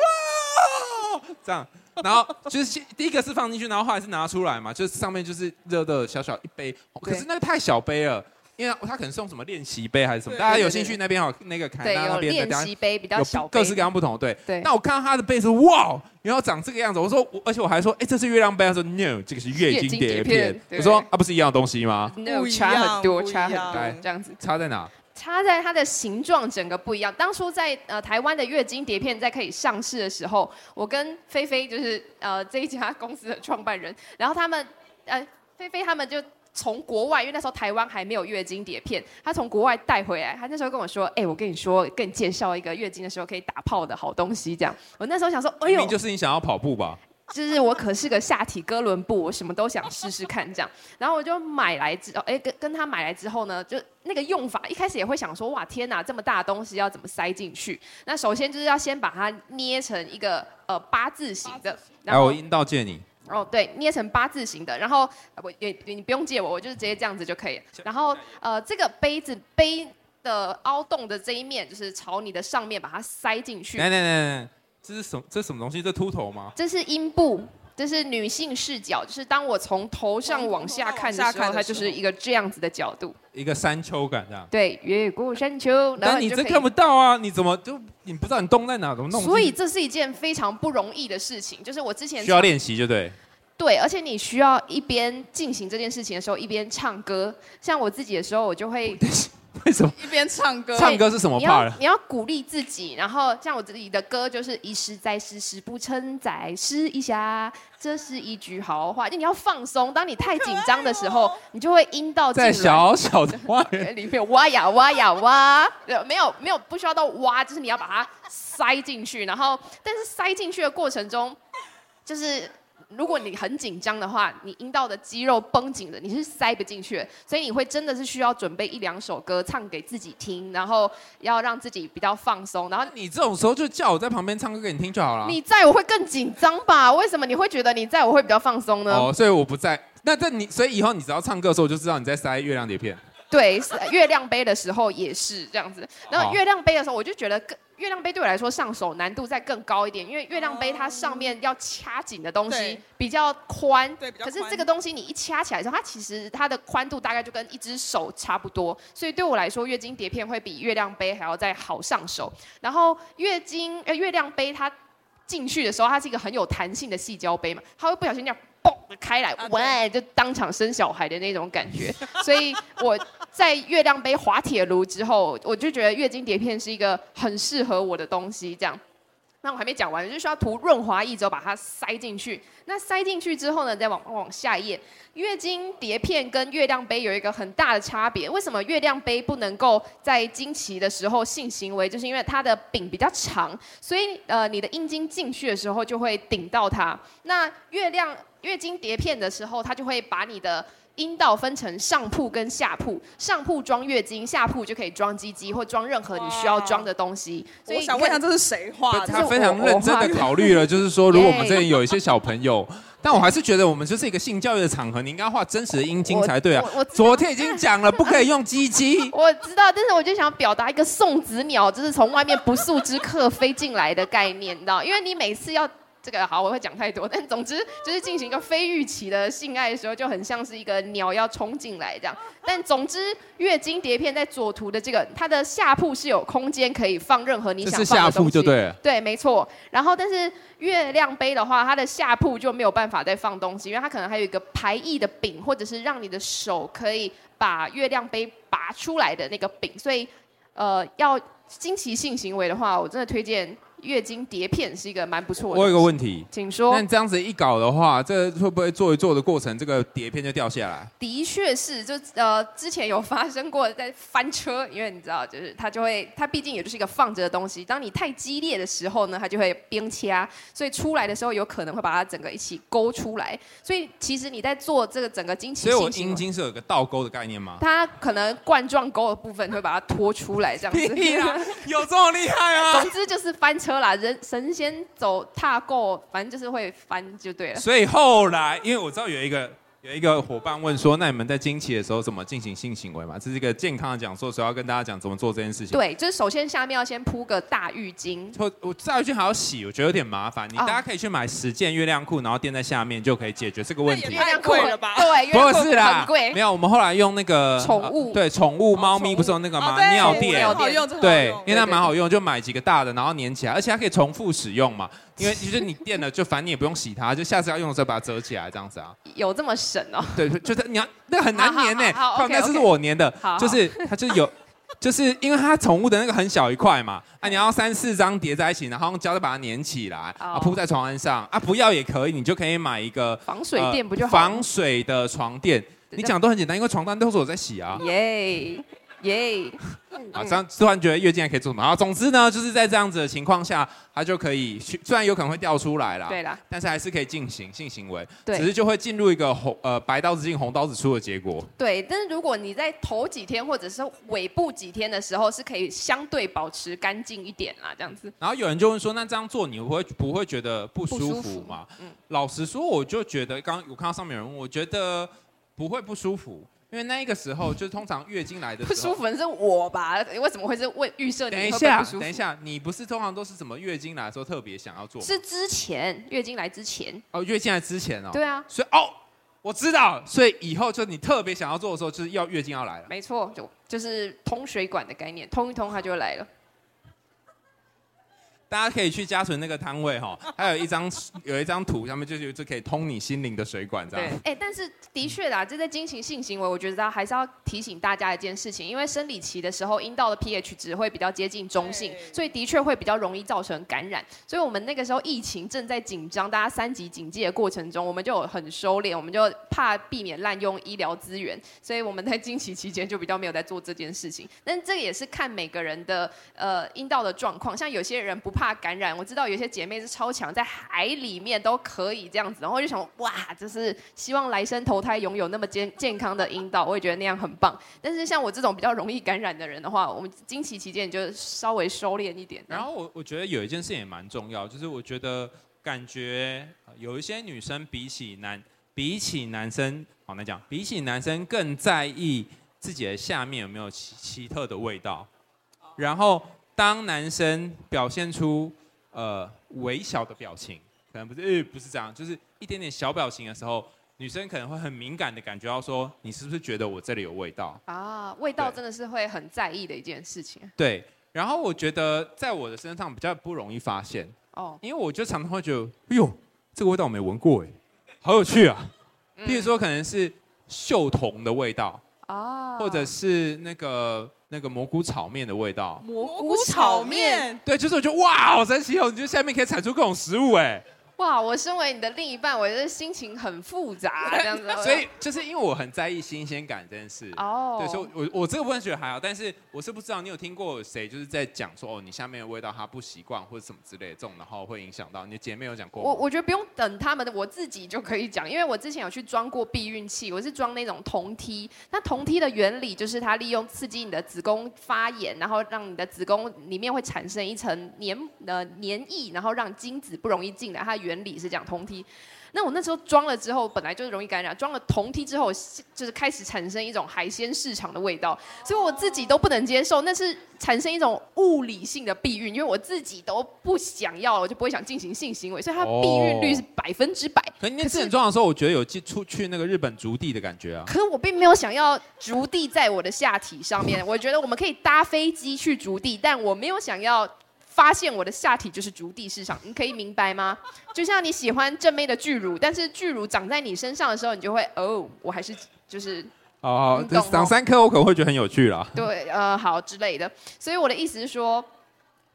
这样，然后就是第一个是放进去，然后后来是拿出来嘛，就是上面就是热的小小一杯，可是那个太小杯了。因为他可能是用什么练习杯还是什么，大家有兴趣那边有，那个凯纳那边的练习杯比较小，各式各样不同，对。对。那我看到他的杯是，哇，然后长这个样子，我说，而且我还说，哎，这是月亮杯，他说 no，这个是月经碟片。我说啊，不是一样东西吗？不一样，差很多，差很多，这样子。差在哪？差在它的形状整个不一样。当初在呃台湾的月经碟片在可以上市的时候，我跟菲菲就是呃这一家公司的创办人，然后他们呃菲菲他们就。从国外，因为那时候台湾还没有月经碟片，他从国外带回来。他那时候跟我说：“哎、欸，我跟你说，跟你介绍一个月经的时候可以打炮的好东西。”这样，我那时候想说：“哎呦，就是你想要跑步吧？”就是我可是个下体哥伦布，我什么都想试试看这样。然后我就买来之后，哎，跟跟他买来之后呢，就那个用法，一开始也会想说：“哇，天哪，这么大的东西要怎么塞进去？”那首先就是要先把它捏成一个呃八字形的。然后我阴道借你。哦，对，捏成八字形的，然后我也你不用借我，我就是直接这样子就可以了。然后呃，这个杯子杯的凹洞的这一面，就是朝你的上面把它塞进去。来来来来，这是什么？这是什么东西？这秃头吗？这是阴部。这是女性视角，就是当我从头上往下看的时候，时候它就是一个这样子的角度，一个山丘感这样。对，越过山丘，但你这看不到啊！你怎么就你不知道你洞在哪？怎么弄？所以这是一件非常不容易的事情，就是我之前需要练习，就对。对，而且你需要一边进行这件事情的时候，一边唱歌。像我自己的时候，我就会。为什么一边唱歌？唱歌是什么 part？你要鼓励自己，然后像我自己的歌就是“一试再试，试不成再试一下”，这是一句好话。就你要放松，当你太紧张的时候，你就会阴道在小小的花园 里面挖呀挖呀挖。没有没有，不需要到挖，就是你要把它塞进去。然后，但是塞进去的过程中，就是。如果你很紧张的话，你阴道的肌肉绷紧了，你是塞不进去的，所以你会真的是需要准备一两首歌唱给自己听，然后要让自己比较放松。然后你这种时候就叫我在旁边唱歌给你听就好了。你在我会更紧张吧？为什么你会觉得你在我会比较放松呢？哦，所以我不在。那这你，所以以后你只要唱歌的时候，我就知道你在塞月亮碟片。对，月亮杯的时候也是这样子。然后月亮杯的时候，我就觉得更。月亮杯对我来说上手难度再更高一点，因为月亮杯它上面要掐紧的东西比较宽，可是这个东西你一掐起来之后，它其实它的宽度大概就跟一只手差不多，所以对我来说，月经碟片会比月亮杯还要再好上手。然后月经呃月亮杯它进去的时候，它是一个很有弹性的细胶杯嘛，它会不小心这样嘣开来，哇，就当场生小孩的那种感觉，所以我。在月亮杯滑铁卢之后，我就觉得月经碟片是一个很适合我的东西，这样。那我还没讲完，就需要涂润滑液之后把它塞进去。那塞进去之后呢，再往往下一页。月经碟片跟月亮杯有一个很大的差别。为什么月亮杯不能够在经期的时候性行为？就是因为它的柄比较长，所以呃，你的阴茎进去的时候就会顶到它。那月亮月经碟片的时候，它就会把你的。阴道分成上铺跟下铺，上铺装月经，下铺就可以装鸡鸡或装任何你需要装的东西。所以我想问一下，这是谁画的？他非常认真的考虑了，就是说，如果我们这里有一些小朋友，但我还是觉得我们就是一个性教育的场合，你应该画真实的阴茎才对啊。我昨天已经讲了，不可以用鸡鸡。我知道，但是我就想表达一个送子鸟，就是从外面不速之客飞进来的概念，你知道？因为你每次要。这个好，我会讲太多，但总之就是进行一个非预期的性爱的时候，就很像是一个鸟要冲进来这样。但总之，月经碟片在左图的这个，它的下铺是有空间可以放任何你想放的东西。这是下铺就对了。对，没错。然后，但是月亮杯的话，它的下铺就没有办法再放东西，因为它可能还有一个排异的柄，或者是让你的手可以把月亮杯拔出来的那个柄。所以，呃，要经期性行为的话，我真的推荐。月经碟片是一个蛮不错的。我有个问题，请说。那这样子一搞的话，这会不会做一做的过程，这个碟片就掉下来？的确是，就呃之前有发生过在翻车，因为你知道，就是它就会，它毕竟也就是一个放着的东西。当你太激烈的时候呢，它就会边掐，所以出来的时候有可能会把它整个一起勾出来。所以其实你在做这个整个经期，所以我阴茎是有一个倒钩的概念吗？它可能冠状沟的部分会把它拖出来，这样子。有这么厉害啊？总之就是翻车。车啦，人神仙走踏过，反正就是会翻就对了。所以后来，因为我知道有一个。有一个伙伴问说：“那你们在经期的时候怎么进行性行为嘛？”这是一个健康的讲座，所以要跟大家讲怎么做这件事情。对，就是首先下面要先铺个大浴巾。我我大浴巾还要洗，我觉得有点麻烦。你大家可以去买十件月亮裤，然后垫在下面就可以解决这个问题。月亮裤了吧？对，不是啦，没有。我们后来用那个宠物，对，宠物猫咪不是有那个吗？尿垫，对，因为它蛮好用，就买几个大的，然后粘起来，而且它可以重复使用嘛。因为其实你垫了，就反正你也不用洗它，就下次要用的时候把它折起来，这样子啊。有这么省哦？对，就是你要那个很难粘呢。好，好，那是我粘的，就是它就有，就是因为它宠物的那个很小一块嘛，啊，你要三四张叠在一起，然后用胶带把它粘起来，啊，铺在床单上，啊，不要也可以，你就可以买一个防水垫不就好？防水的床垫，你讲都很简单，因为床单都是我在洗啊。耶。耶！啊，这样突然觉得月经还可以做什么？然后总之呢，就是在这样子的情况下，它就可以去，虽然有可能会掉出来啦，对啦，但是还是可以进行性行为，对，只是就会进入一个红呃白刀子进红刀子出的结果。对，但是如果你在头几天或者是尾部几天的时候，是可以相对保持干净一点啦，这样子。然后有人就问说，那这样做你会不会觉得不舒服吗？服嗯，老实说，我就觉得刚刚我看到上面有人问，我觉得不会不舒服。因为那一个时候，就是通常月经来的时候，不舒服的是我吧？为什么会是为预设你？等一下，等一下，你不是通常都是什么月经来的时候特别想要做？是之前月经来之前哦，月经来之前哦。对啊，所以哦，我知道，所以以后就你特别想要做的时候，就是要月经要来了。没错，就就是通水管的概念，通一通它就来了。大家可以去嘉纯那个摊位哈，还有一张有一张图，上面就是就可以通你心灵的水管这样。对，哎，但是的确啦，这在进行性行为，我觉得还是要提醒大家一件事情，因为生理期的时候，阴道的 pH 值会比较接近中性，所以的确会比较容易造成感染。所以我们那个时候疫情正在紧张，大家三级警戒的过程中，我们就很收敛，我们就怕避免滥用医疗资源，所以我们在经期期间就比较没有在做这件事情。但这个也是看每个人的呃阴道的状况，像有些人不怕。怕感染，我知道有些姐妹是超强，在海里面都可以这样子，然后我就想，哇，就是希望来生投胎拥有那么健健康的阴道，我也觉得那样很棒。但是像我这种比较容易感染的人的话，我们经期期间就稍微收敛一点。然后我我觉得有一件事也蛮重要，就是我觉得感觉有一些女生比起男比起男生，好来讲，比起男生更在意自己的下面有没有奇奇特的味道，然后。当男生表现出呃微小的表情，可能不是，呃，不是这样，就是一点点小表情的时候，女生可能会很敏感的感觉到说，你是不是觉得我这里有味道？啊，味道真的是会很在意的一件事情。对，然后我觉得在我的身上比较不容易发现哦，因为我就常常会觉得，哎呦，这个味道我没闻过哎，好有趣啊。譬如说可能是嗅酮的味道。哦，或者是那个那个蘑菇炒面的味道。蘑菇炒面，对，就是我觉得哇，好神奇哦！你觉得下面可以产出各种食物哎。哇，我身为你的另一半，我的心情很复杂，这样子。所以就是因为我很在意新鲜感这件事。哦。对，所以我我这个部分觉得还好，但是我是不知道你有听过谁就是在讲说哦，你下面的味道他不习惯或者什么之类的这种，然后会影响到你的姐妹有讲过。我我觉得不用等他们的，我自己就可以讲，因为我之前有去装过避孕器，我是装那种铜梯。那铜梯的原理就是它利用刺激你的子宫发炎，然后让你的子宫里面会产生一层黏呃黏液，然后让精子不容易进来。它的原理是讲酮。那我那时候装了之后，本来就是容易感染。装了铜梯之后，就是开始产生一种海鲜市场的味道，所以我自己都不能接受。那是产生一种物理性的避孕，因为我自己都不想要，我就不会想进行性行为，所以它避孕率是百分之百。可是你之前装的时候，我觉得有去出去那个日本竹地的感觉啊。可是我并没有想要竹地在我的下体上面，我觉得我们可以搭飞机去竹地，但我没有想要。发现我的下体就是足地市场，你可以明白吗？就像你喜欢正妹的巨乳，但是巨乳长在你身上的时候，你就会哦，我还是就是哦，这长三颗我可能会觉得很有趣啦。对，呃，好之类的。所以我的意思是说，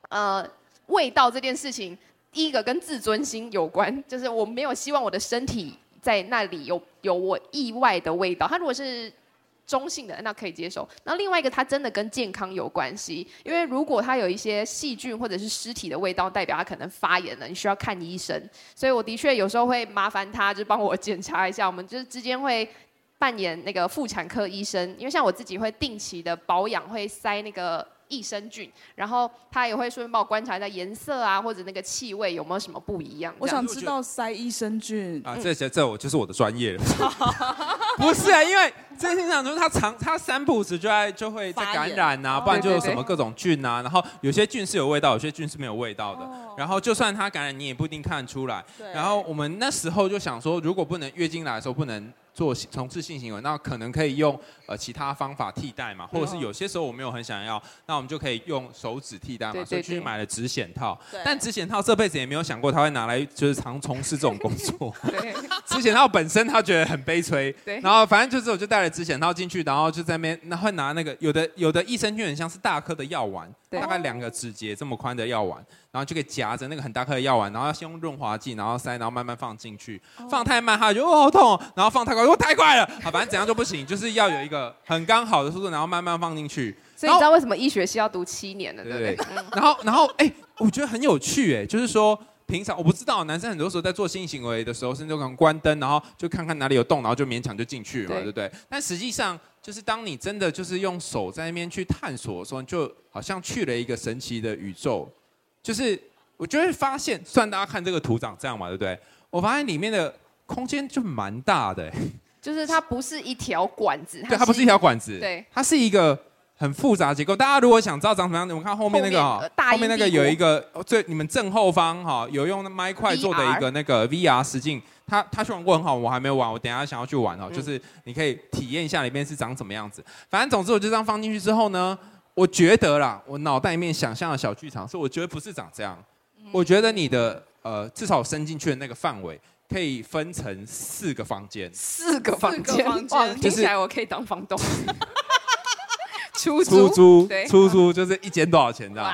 呃，味道这件事情，第一个跟自尊心有关，就是我没有希望我的身体在那里有有我意外的味道。它如果是。中性的那可以接受，然后另外一个它真的跟健康有关系，因为如果它有一些细菌或者是尸体的味道，代表它可能发炎了，你需要看医生。所以我的确有时候会麻烦他，就帮我检查一下。我们就是之间会扮演那个妇产科医生，因为像我自己会定期的保养，会塞那个。益生菌，然后他也会顺便帮我观察一下颜色啊，或者那个气味有没有什么不一样。我想知道塞益生菌啊，这些这我就是我的专业了。不是啊，因为这些讲就是它常他三不五时就在就会在感染啊，不然就有什么各种菌啊。然后有些菌是有味道，有些菌是没有味道的。然后就算他感染，你也不一定看得出来。然后我们那时候就想说，如果不能月经来的时候不能。做从事性行为，那可能可以用呃其他方法替代嘛，或者是有些时候我没有很想要，那我们就可以用手指替代嘛，所以去买了纸显套。但纸显套这辈子也没有想过他会拿来就是常从事这种工作。纸显套本身他觉得很悲催，然后反正就是我就带了指显套进去，然后就在那边那会拿那个有的有的益生菌很像是大颗的药丸，大概两个指节这么宽的药丸。然后就可以夹着那个很大颗的药丸，然后要先用润滑剂，然后塞，然后慢慢放进去。放太慢，他就哦好痛；然后放太快，哦太快了。好，反正怎样就不行，就是要有一个很刚好的速度，然后慢慢放进去。所以你知道为什么医学系要读七年的，对不对？对然后，然后，哎，我觉得很有趣，哎，就是说平常我不知道，男生很多时候在做性行为的时候，甚至可能关灯，然后就看看哪里有洞，然后就勉强就进去了嘛，对，对不对？但实际上，就是当你真的就是用手在那边去探索的时候，就好像去了一个神奇的宇宙，就是。我就会发现，虽然大家看这个图长这样嘛，对不对？我发现里面的空间就蛮大的，就是它不是一条管子，对，它不是一条管子，对，它是一个很复杂结构。大家如果想知道长什么样，你们看后面那个哈，后面，后面那个有一个最你们正后方哈，有用麦块做的一个那个 VR 实境，它它玩过很好，我还没玩，我等一下想要去玩哦，就是你可以体验一下里面是长什么样子。反正总之我就这样放进去之后呢，我觉得啦，我脑袋里面想象的小剧场，是我觉得不是长这样。我觉得你的呃，至少伸进去的那个范围可以分成四个房间。四个房间，哇，听起来我可以当房东。出租，出租，出租就是一间多少钱这样？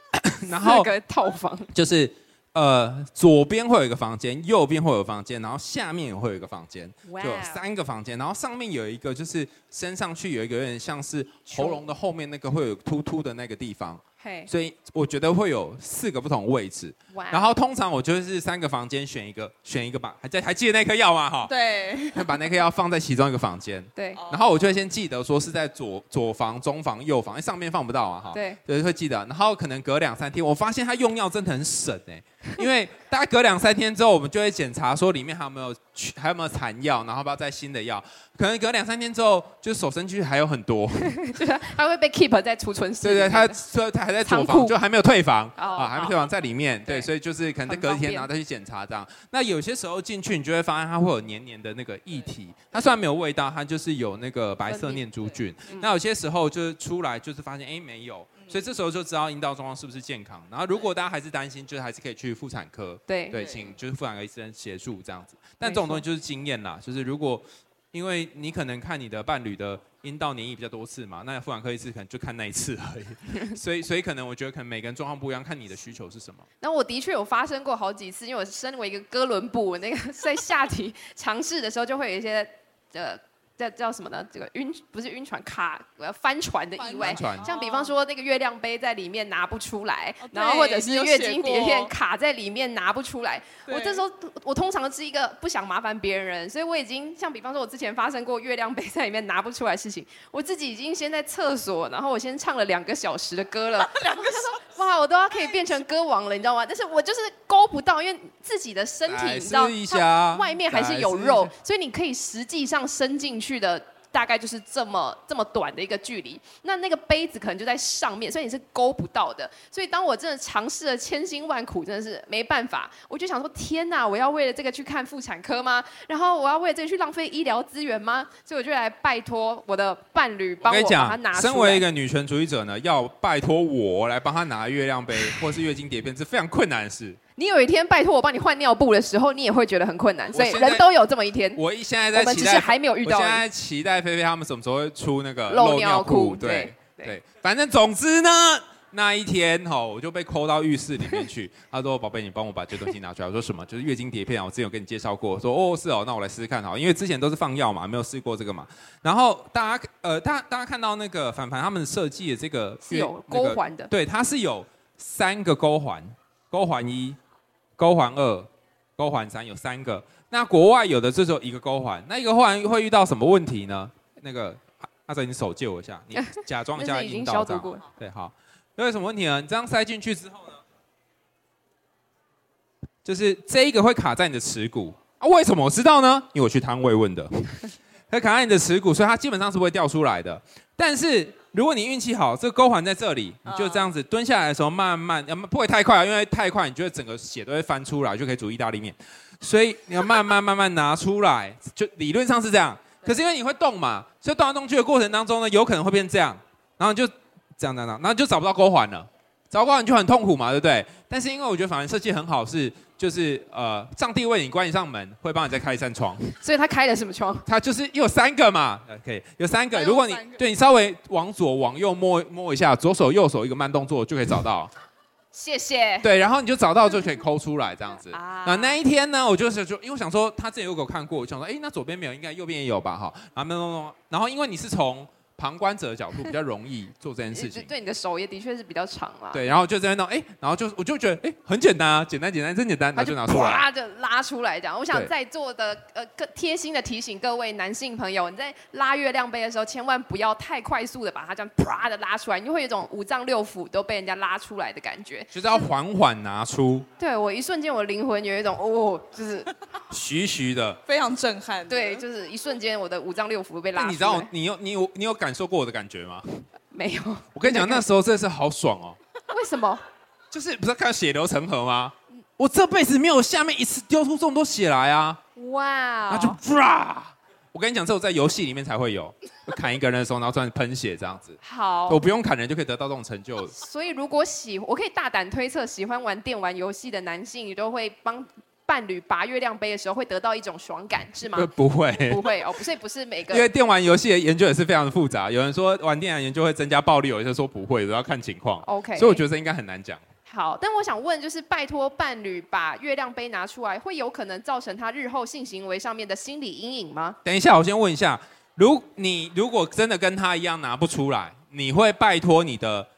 然后四个套房就是。呃，左边会有一个房间，右边会有房间，然后下面也会有一个房间.就有三个房间，然后上面有一个就是升上去有一个有点像是喉咙的后面那个会有突突的那个地方。所以我觉得会有四个不同位置.然后通常我就是三个房间选一个，选一个吧，还在还记得那颗药吗？哈，对，把那颗药放在其中一个房间，对，然后我就会先记得说是在左左房、中房、右房，因为上面放不到啊，哈，对，对，会记得，然后可能隔两三天，我发现他用药真的很省哎、欸。因为大概隔两三天之后，我们就会检查说里面还有没有还有没有残药，然后要不要再新的药。可能隔两三天之后，就手伸进去还有很多，就是它会被 keep 在储存室。对对，他说他还在 储房，就还没有退房啊，还没退房在里面。对，所以就是可能在隔一天然后再去检查这样。那有些时候进去，你就会发现它会有黏黏的那个液体，它虽然没有味道，它就是有那个白色念珠菌。那有些时候就是出来就是发现哎没有。所以这时候就知道阴道状况是不是健康。然后如果大家还是担心，就是还是可以去妇产科。对对，请就是妇产科医生协助这样子。但这种东西就是经验啦，就是如果因为你可能看你的伴侣的阴道黏液比较多次嘛，那妇产科医师可能就看那一次而已。所以所以可能我觉得可能每个人状况不一样，看你的需求是什么。那我的确有发生过好几次，因为我身为一个哥伦布，我那个 在下体尝试的时候就会有一些呃。叫叫什么呢？这个晕不是晕船卡，我要翻船的意外。像比方说那个月亮杯在里面拿不出来，哦、然后或者是月经碟片卡在里面拿不出来。我这时候我通常是一个不想麻烦别人，所以我已经像比方说我之前发生过月亮杯在里面拿不出来的事情，我自己已经先在厕所，然后我先唱了两个小时的歌了。两个小时，哇，我都要可以变成歌王了，你知道吗？但是我就是勾不到，因为自己的身体你知道，它外面还是有肉，所以你可以实际上伸进去。去的大概就是这么这么短的一个距离，那那个杯子可能就在上面，所以你是勾不到的。所以当我真的尝试了千辛万苦，真的是没办法，我就想说：天哪，我要为了这个去看妇产科吗？然后我要为了这个去浪费医疗资源吗？所以我就来拜托我的伴侣帮我把它拿。身为一个女权主义者呢，要拜托我来帮他拿月亮杯或是月经碟片是非常困难的事。你有一天拜托我帮你换尿布的时候，你也会觉得很困难，所以人都有这么一天。我现在在期待，我们只是还没有遇到。我现在期待菲菲他们什么时候会出那个漏尿裤？对对，对，反正总之呢，那一天哈，我就被抠到浴室里面去。他说：“宝贝，你帮我把这东西拿出来。”我说：“什么？就是月经碟片啊！我之前有跟你介绍过。”说：“哦，是哦，那我来试试看哈，因为之前都是放药嘛，没有试过这个嘛。”然后大家呃，大家大家看到那个凡凡他们设计的这个是有勾环的，对，它是有三个勾环，勾环一。勾环二、勾环三有三个，那国外有的这时候一个勾环，那一个勾环会遇到什么问题呢？那个阿泽，你手借我一下，你假装一下 引导这样。对，好，因为什么问题呢？你这样塞进去之后呢，就是这一个会卡在你的耻骨啊？为什么我知道呢？因为我去摊位问的，它卡在你的耻骨，所以它基本上是不会掉出来的。但是如果你运气好，这个勾环在这里，你就这样子蹲下来的时候，慢慢，不会太快啊，因为太快，你觉得整个血都会翻出来，就可以煮意大利面。所以你要慢慢慢慢拿出来，就理论上是这样。可是因为你会动嘛，所以动来动去的过程当中呢，有可能会变这样，然后就这样这样，然后就找不到勾环了，找不到勾环就很痛苦嘛，对不对？但是因为我觉得反而设计很好是。就是呃，上帝为你关一扇门，会帮你再开一扇窗。所以他开了什么窗？他就是有三个嘛，可以有三个。如果你对你稍微往左往右摸摸一下，左手右手一个慢动作就可以找到。谢谢。对，然后你就找到就可以抠出来这样子。啊。那那一天呢，我就是就因为我想说他之前有给我看过，我想说哎，那左边没有，应该右边也有吧？哈，然后没有，然后因为你是从。旁观者的角度比较容易做这件事情，对你的手也的确是比较长啦。对，然后就在那弄，哎，然后就我就觉得，哎，很简单啊，简单简单真简单，然后就拿出来，啪就拉出来这样。我想在座的呃更贴心的提醒各位男性朋友，你在拉月亮杯的时候，千万不要太快速的把它这样啪的拉出来，你就会有一种五脏六腑都被人家拉出来的感觉。就是要缓缓拿出。对我一瞬间，我的灵魂有一种哦，就是 徐徐的，非常震撼。对，就是一瞬间，我的五脏六腑被拉出来。你知道，你有你有你有感受过我的感觉吗？没有，我跟你讲，那时候真的是好爽哦。为什么？就是不是看到血流成河吗？我这辈子没有下面一次丢出这么多血来啊！哇！那就啪！我跟你讲，只有在游戏里面才会有，砍一个人的时候，然后突然喷血这样子。好，我不用砍人就可以得到这种成就。所以如果喜，我可以大胆推测，喜欢玩电玩游戏的男性，你都会帮。伴侣拔月亮杯的时候会得到一种爽感，是吗？不会，不会哦，所以不是每个。因为电玩游戏的研究也是非常的复杂，有人说玩电玩研究会增加暴力，有人说不会，都要看情况。OK，所以我觉得这应该很难讲。好，但我想问，就是拜托伴侣把月亮杯拿出来，会有可能造成他日后性行为上面的心理阴影吗？等一下，我先问一下，如你如果真的跟他一样拿不出来，你会拜托你的？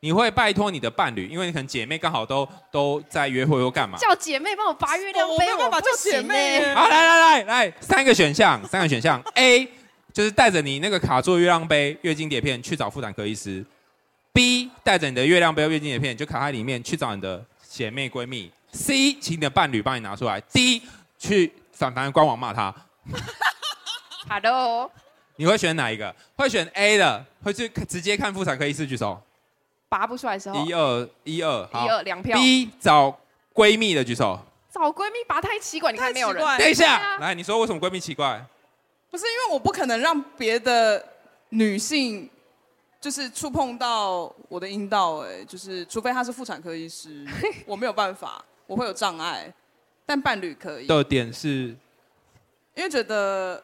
你会拜托你的伴侣，因为你可能姐妹刚好都都在约会或干嘛？叫姐妹帮我拔月亮杯，我没办法叫姐妹。好，来来来来，三个选项，三个选项。A 就是带着你那个卡座月亮杯、月经碟片去找妇产科医师。B 带着你的月亮杯、月经碟片就卡在里面去找你的姐妹闺蜜。C 请你的伴侣帮你拿出来。D 去反凡官网骂他。Hello，你会选哪一个？会选 A 的，会去直接看妇产科医师举手。拔不出来的时候，一二一二，一二两票。B 找闺蜜的举手。找闺蜜拔太奇怪，你看没有人。等一下，来，你说为什么闺蜜奇怪？不是因为我不可能让别的女性就是触碰到我的阴道，哎，就是除非她是妇产科医师，我没有办法，我会有障碍。但伴侣可以。的点是，因为觉得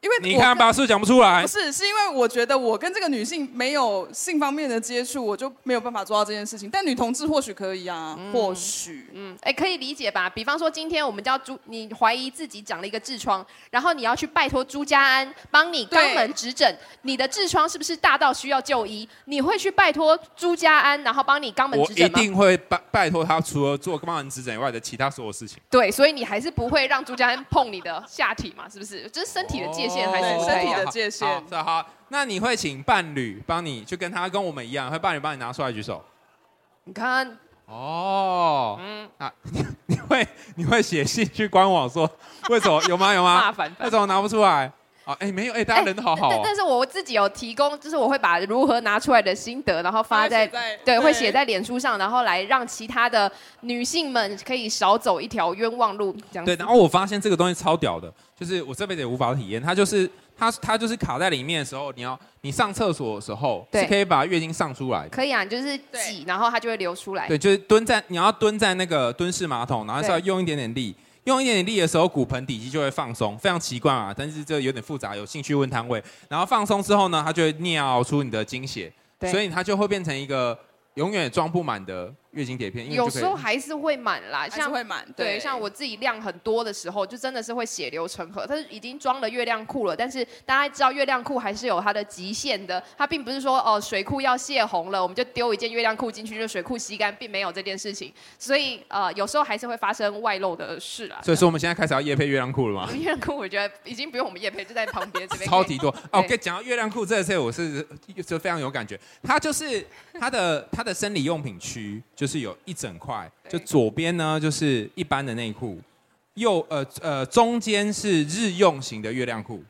因为你看吧，是讲不出来不？是，是因为我觉得我跟这个女性没有性方面的接触，我就没有办法做到这件事情。但女同志或许可以啊，嗯或许。嗯，哎，可以理解吧？比方说，今天我们叫朱，你怀疑自己长了一个痔疮，然后你要去拜托朱家安帮你肛门指诊，你的痔疮是不是大到需要就医？你会去拜托朱家安，然后帮你肛门指诊吗？我一定会拜拜托他，除了做肛门指诊以外的其他所有事情。对，所以你还是不会让朱家安碰你的下体嘛？是不是？就是身体的界限还是不太一样身体的界限好，好好，那你会请伴侣帮你，就跟他跟我们一样，会伴侣帮你拿出来举手。你看，哦，嗯啊，你 你会你会写信去官网说为什么有吗有吗？麻烦为什么拿不出来？啊，哎没有哎，大家人都好好哦。但但是我自己有提供，就是我会把如何拿出来的心得，然后发在在对，对会写在脸书上，然后来让其他的女性们可以少走一条冤枉路，这样。对，然后我发现这个东西超屌的，就是我这辈子也无法体验，它就是它它就是卡在里面的时候，你要你上厕所的时候对是可以把月经上出来的。可以啊，你就是挤，然后它就会流出来。对，就是蹲在你要蹲在那个蹲式马桶，然后是要用一点点力，用一点点力的时候，骨盆底肌就会放松，非常奇怪啊，但是这有点复杂，有兴趣问摊位。然后放松之后呢，它就会尿出你的精血，对所以它就会变成一个永远装不满的月经碟片，因为有时候还是会满啦，像会满。对，像我自己量很多的时候，就真的是会血流成河。它是已经装了月亮裤了，但是大家知道月亮裤还是有它的极限的，它并不是说哦水库要泄洪了，我们就丢一件月亮裤进去就水库吸干，并没有这件事情。所以呃有时候还是会发生外漏的事啊。所以说我们现在开始要夜配月亮裤了吗？月亮裤我觉得已经不用我们夜配，就在旁边这边。超级多哦！跟你讲到月亮裤这个事，我是就非常有感觉。它就是它的它的生理用品区，就是有一整块，就左边呢就是一般的内裤，右呃呃中间是日用型的月亮裤。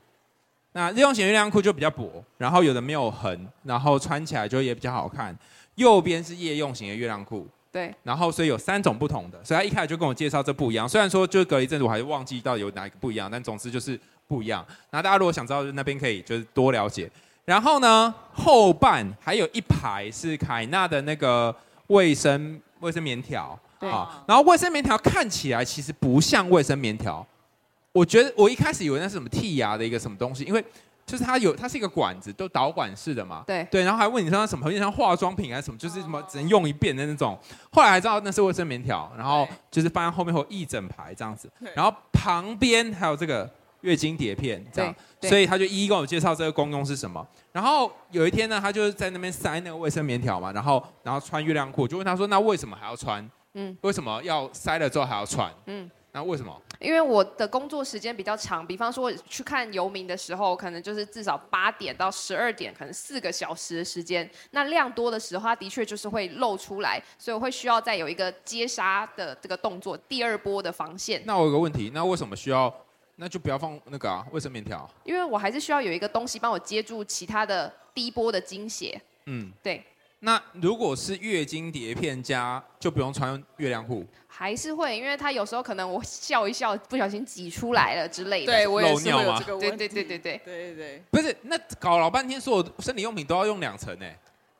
那日用型月亮裤就比较薄，然后有的没有痕，然后穿起来就也比较好看。右边是夜用型的月亮裤。对，然后所以有三种不同的，所以他一开始就跟我介绍这不一样。虽然说就是隔了一阵子，我还是忘记到底有哪一个不一样，但总之就是不一样。那大家如果想知道，就那边可以就是多了解。然后呢，后半还有一排是凯纳的那个卫生卫生棉条，对。啊，然后卫生棉条看起来其实不像卫生棉条，我觉得我一开始以为那是什么剔牙的一个什么东西，因为就是它有它是一个管子，都导管式的嘛。对。对，然后还问你说它什么，有点像化妆品还是什么，就是什么只能用一遍的那种。后来才知道那是卫生棉条，然后就是放在后面会有一整排这样子。对，然后旁边还有这个月经碟片这样所以他就一一跟我介绍这个功用是什么。然后有一天呢，他就是在那边塞那个卫生棉条嘛，然后然后穿月亮裤，就问他说，那为什么还要穿？嗯为什么要塞了之后还要穿？嗯。那为什么？因为我的工作时间比较长，比方说我去看游民的时候，可能就是至少八点到十二点，可能四个小时的时间。那量多的时候，它的确就是会露出来，所以我会需要再有一个接杀的这个动作，第二波的防线。那我有个问题，那为什么需要？那就不要放那个啊，卫生棉条。因为我还是需要有一个东西帮我接住其他的低波的经血。嗯，对，那如果是月经碟片加，就不用穿月亮裤。还是会，因为它有时候可能我笑一笑，不小心挤出来了之类的。对我也是会有漏尿吗对这个问题。对对对对。对对对。不是，那搞老半天，所有生理用品都要用两层欸呢？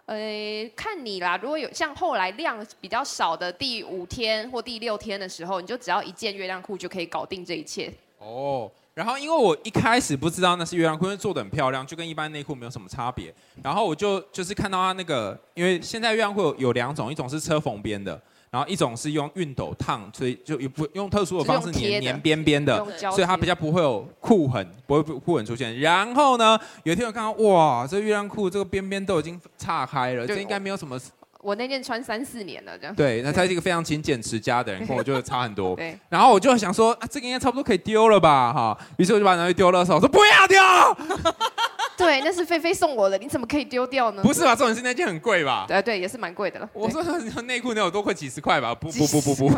呃，看你啦。如果有像后来量比较少的第五天或第六天的时候，你就只要一件月亮裤就可以搞定这一切。哦，然后因为我一开始不知道那是月亮裤，因为做的很漂亮，就跟一般内裤没有什么差别。然后我就就是看到它那个，因为现在月亮裤有有两种，一种是车缝边的，然后一种是用熨斗烫，所以就也不用特殊的方式是用贴的粘粘边边的。用胶所以它比较不会有裤痕，不会裤痕出现。然后呢，有一天我看到，哇，这月亮裤这个边边都已经岔开了，对这应该没有什么。我那件穿三四年了，这样。对，那他是一个非常勤俭持家的人，跟我就差很多。对，然后我就想说，啊，这个应该差不多可以丢了吧，哈。于是我就把它拿去丢了我说不要丢，对，那是菲菲送我的，你怎么可以丢掉呢？不是吧？重点是那件很贵吧？对对，也是蛮贵的了。我说内裤能有多贵？几十块吧？不不不不不，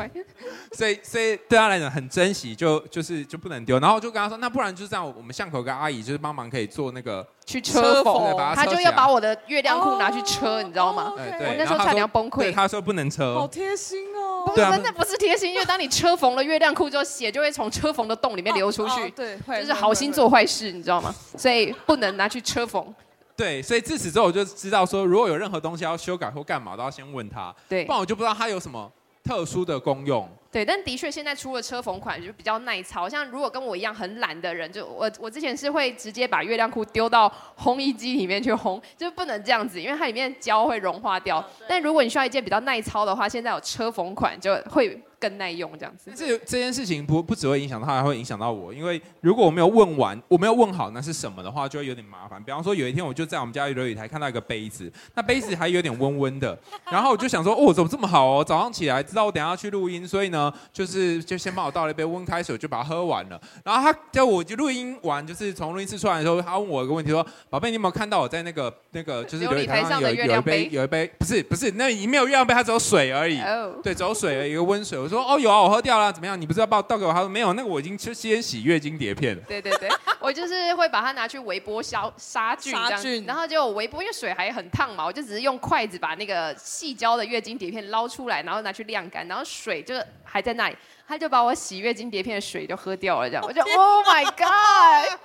所以所以对他来讲很珍惜，就就是就不能丢。然后我就跟他说，那不然就这样，我们巷口有个阿姨就是帮忙可以做那个，去车车缝他就要把我的月亮裤拿去车，你知道吗？哦对对，我那时候差然后他说点要崩溃对，他说不能车好。贴心哦。不是，那不是贴心，因为当你车缝了月亮裤之后，血就会从车缝的洞里面流出去，哦对，会就是好心。做坏事，你知道吗？所以不能拿去车缝。对，所以自此之后我就知道说，如果有任何东西要修改或干嘛，都要先问他。对不然我就不知道它有什么特殊的功用。对，但的确现在出了车缝款就比较耐操，像如果跟我一样很懒的人，就我我之前是会直接把月亮裤丢到烘衣机里面去烘，就不能这样子，因为它里面胶会融化掉。但如果你需要一件比较耐操的话，现在有车缝款就会。更耐用这样子，这这件事情不不只会影响他，还会影响到我。因为如果我没有问完，我没有问好那是什么的话，就会有点麻烦。比方说有一天我就在我们家流理台看到一个杯子，那杯子还有点温温的，然后我就想说，哦，怎么这么好哦？早上起来知道我等下要去录音，所以呢，就是就先帮我倒了一杯温开水，就把它喝完了。然后他叫我就录音完，就是从录音室出来的时候，他问我一个问题说：“宝贝，你有没有看到我在那个那个就是流理台上有有一杯有一杯不是不是那里没有月亮杯，它只有水而已。对，只有水而已，一个温水。我说哦有啊，我喝掉了。”怎么样？你不是要倒倒给我？他说没有，那个我已经先洗月经碟片了。对对对，我就是会把它拿去微波消杀菌，杀菌，然后就微波，因为水还很烫嘛，我就只是用筷子把那个细胶的月经碟片捞出来，然后拿去晾干，然后水就还在那里，他就把我洗月经碟片的水都喝掉了，这样我就 Oh my God！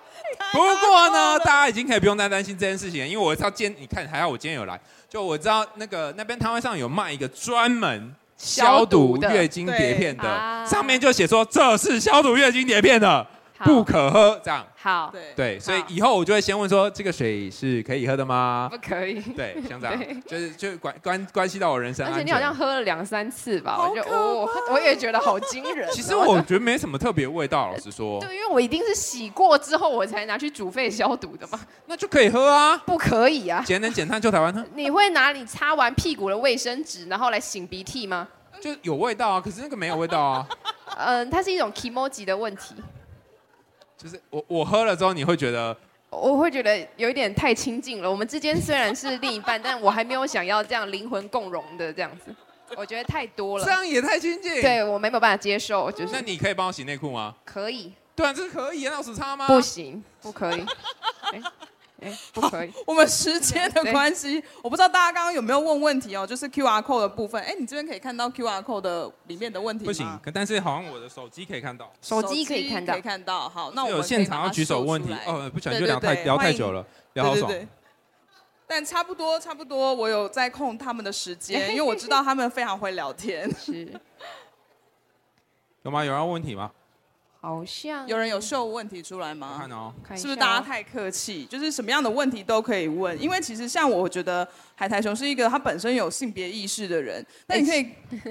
不过呢，大家已经可以不用再担心这件事情，因为我知道今天你看还好我今天有来，就我知道那个那边摊位上有卖一个专门。消毒月经碟片的，上面就写说，这是消毒月经碟片的，不可喝。这样好，对对，所以以后我就会先问说，这个水是可以喝的吗？不可以。对，像这样，就是就关关关系到我人生。而且你好像喝了两三次吧？我就哦，我也觉得好惊人。其实我觉得没什么特别味道，老实说。对，因为我一定是洗过之后我才拿去煮沸消毒的嘛。那就可以喝啊？不可以啊！节能减碳就台湾喝。你会拿你擦完屁股的卫生纸，然后来擤鼻涕吗？就有味道啊，可是那个没有味道啊。嗯，它是一种 kimoji 的问题。就是我我喝了之后，你会觉得？我会觉得有一点太亲近了。我们之间虽然是另一半，但我还没有想要这样灵魂共融的这样子。我觉得太多了。这样也太亲近。对，我没有办法接受。就是。那你可以帮我洗内裤吗？可以。对啊，这是可以，那有时差吗？不行，不可以。欸哎，不可以。我们时间的关系，我不知道大家刚刚有没有问问题哦，就是 QR code 的部分。哎，你这边可以看到 QR code 的里面的问题吗？不行，但是好像我的手机可以看到。手机可以看到，可以看到。好，那我们有现场要举手问题。哦，不想就聊太聊太久了，聊好爽。但差不多，差不多，我有在控他们的时间，因为我知道他们非常会聊天。是。有吗？有人问题吗？好像有人有秀问题出来吗？看哦，是不是大家太客气？就是什么样的问题都可以问，因为其实像我觉得海苔熊是一个他本身有性别意识的人，那你可以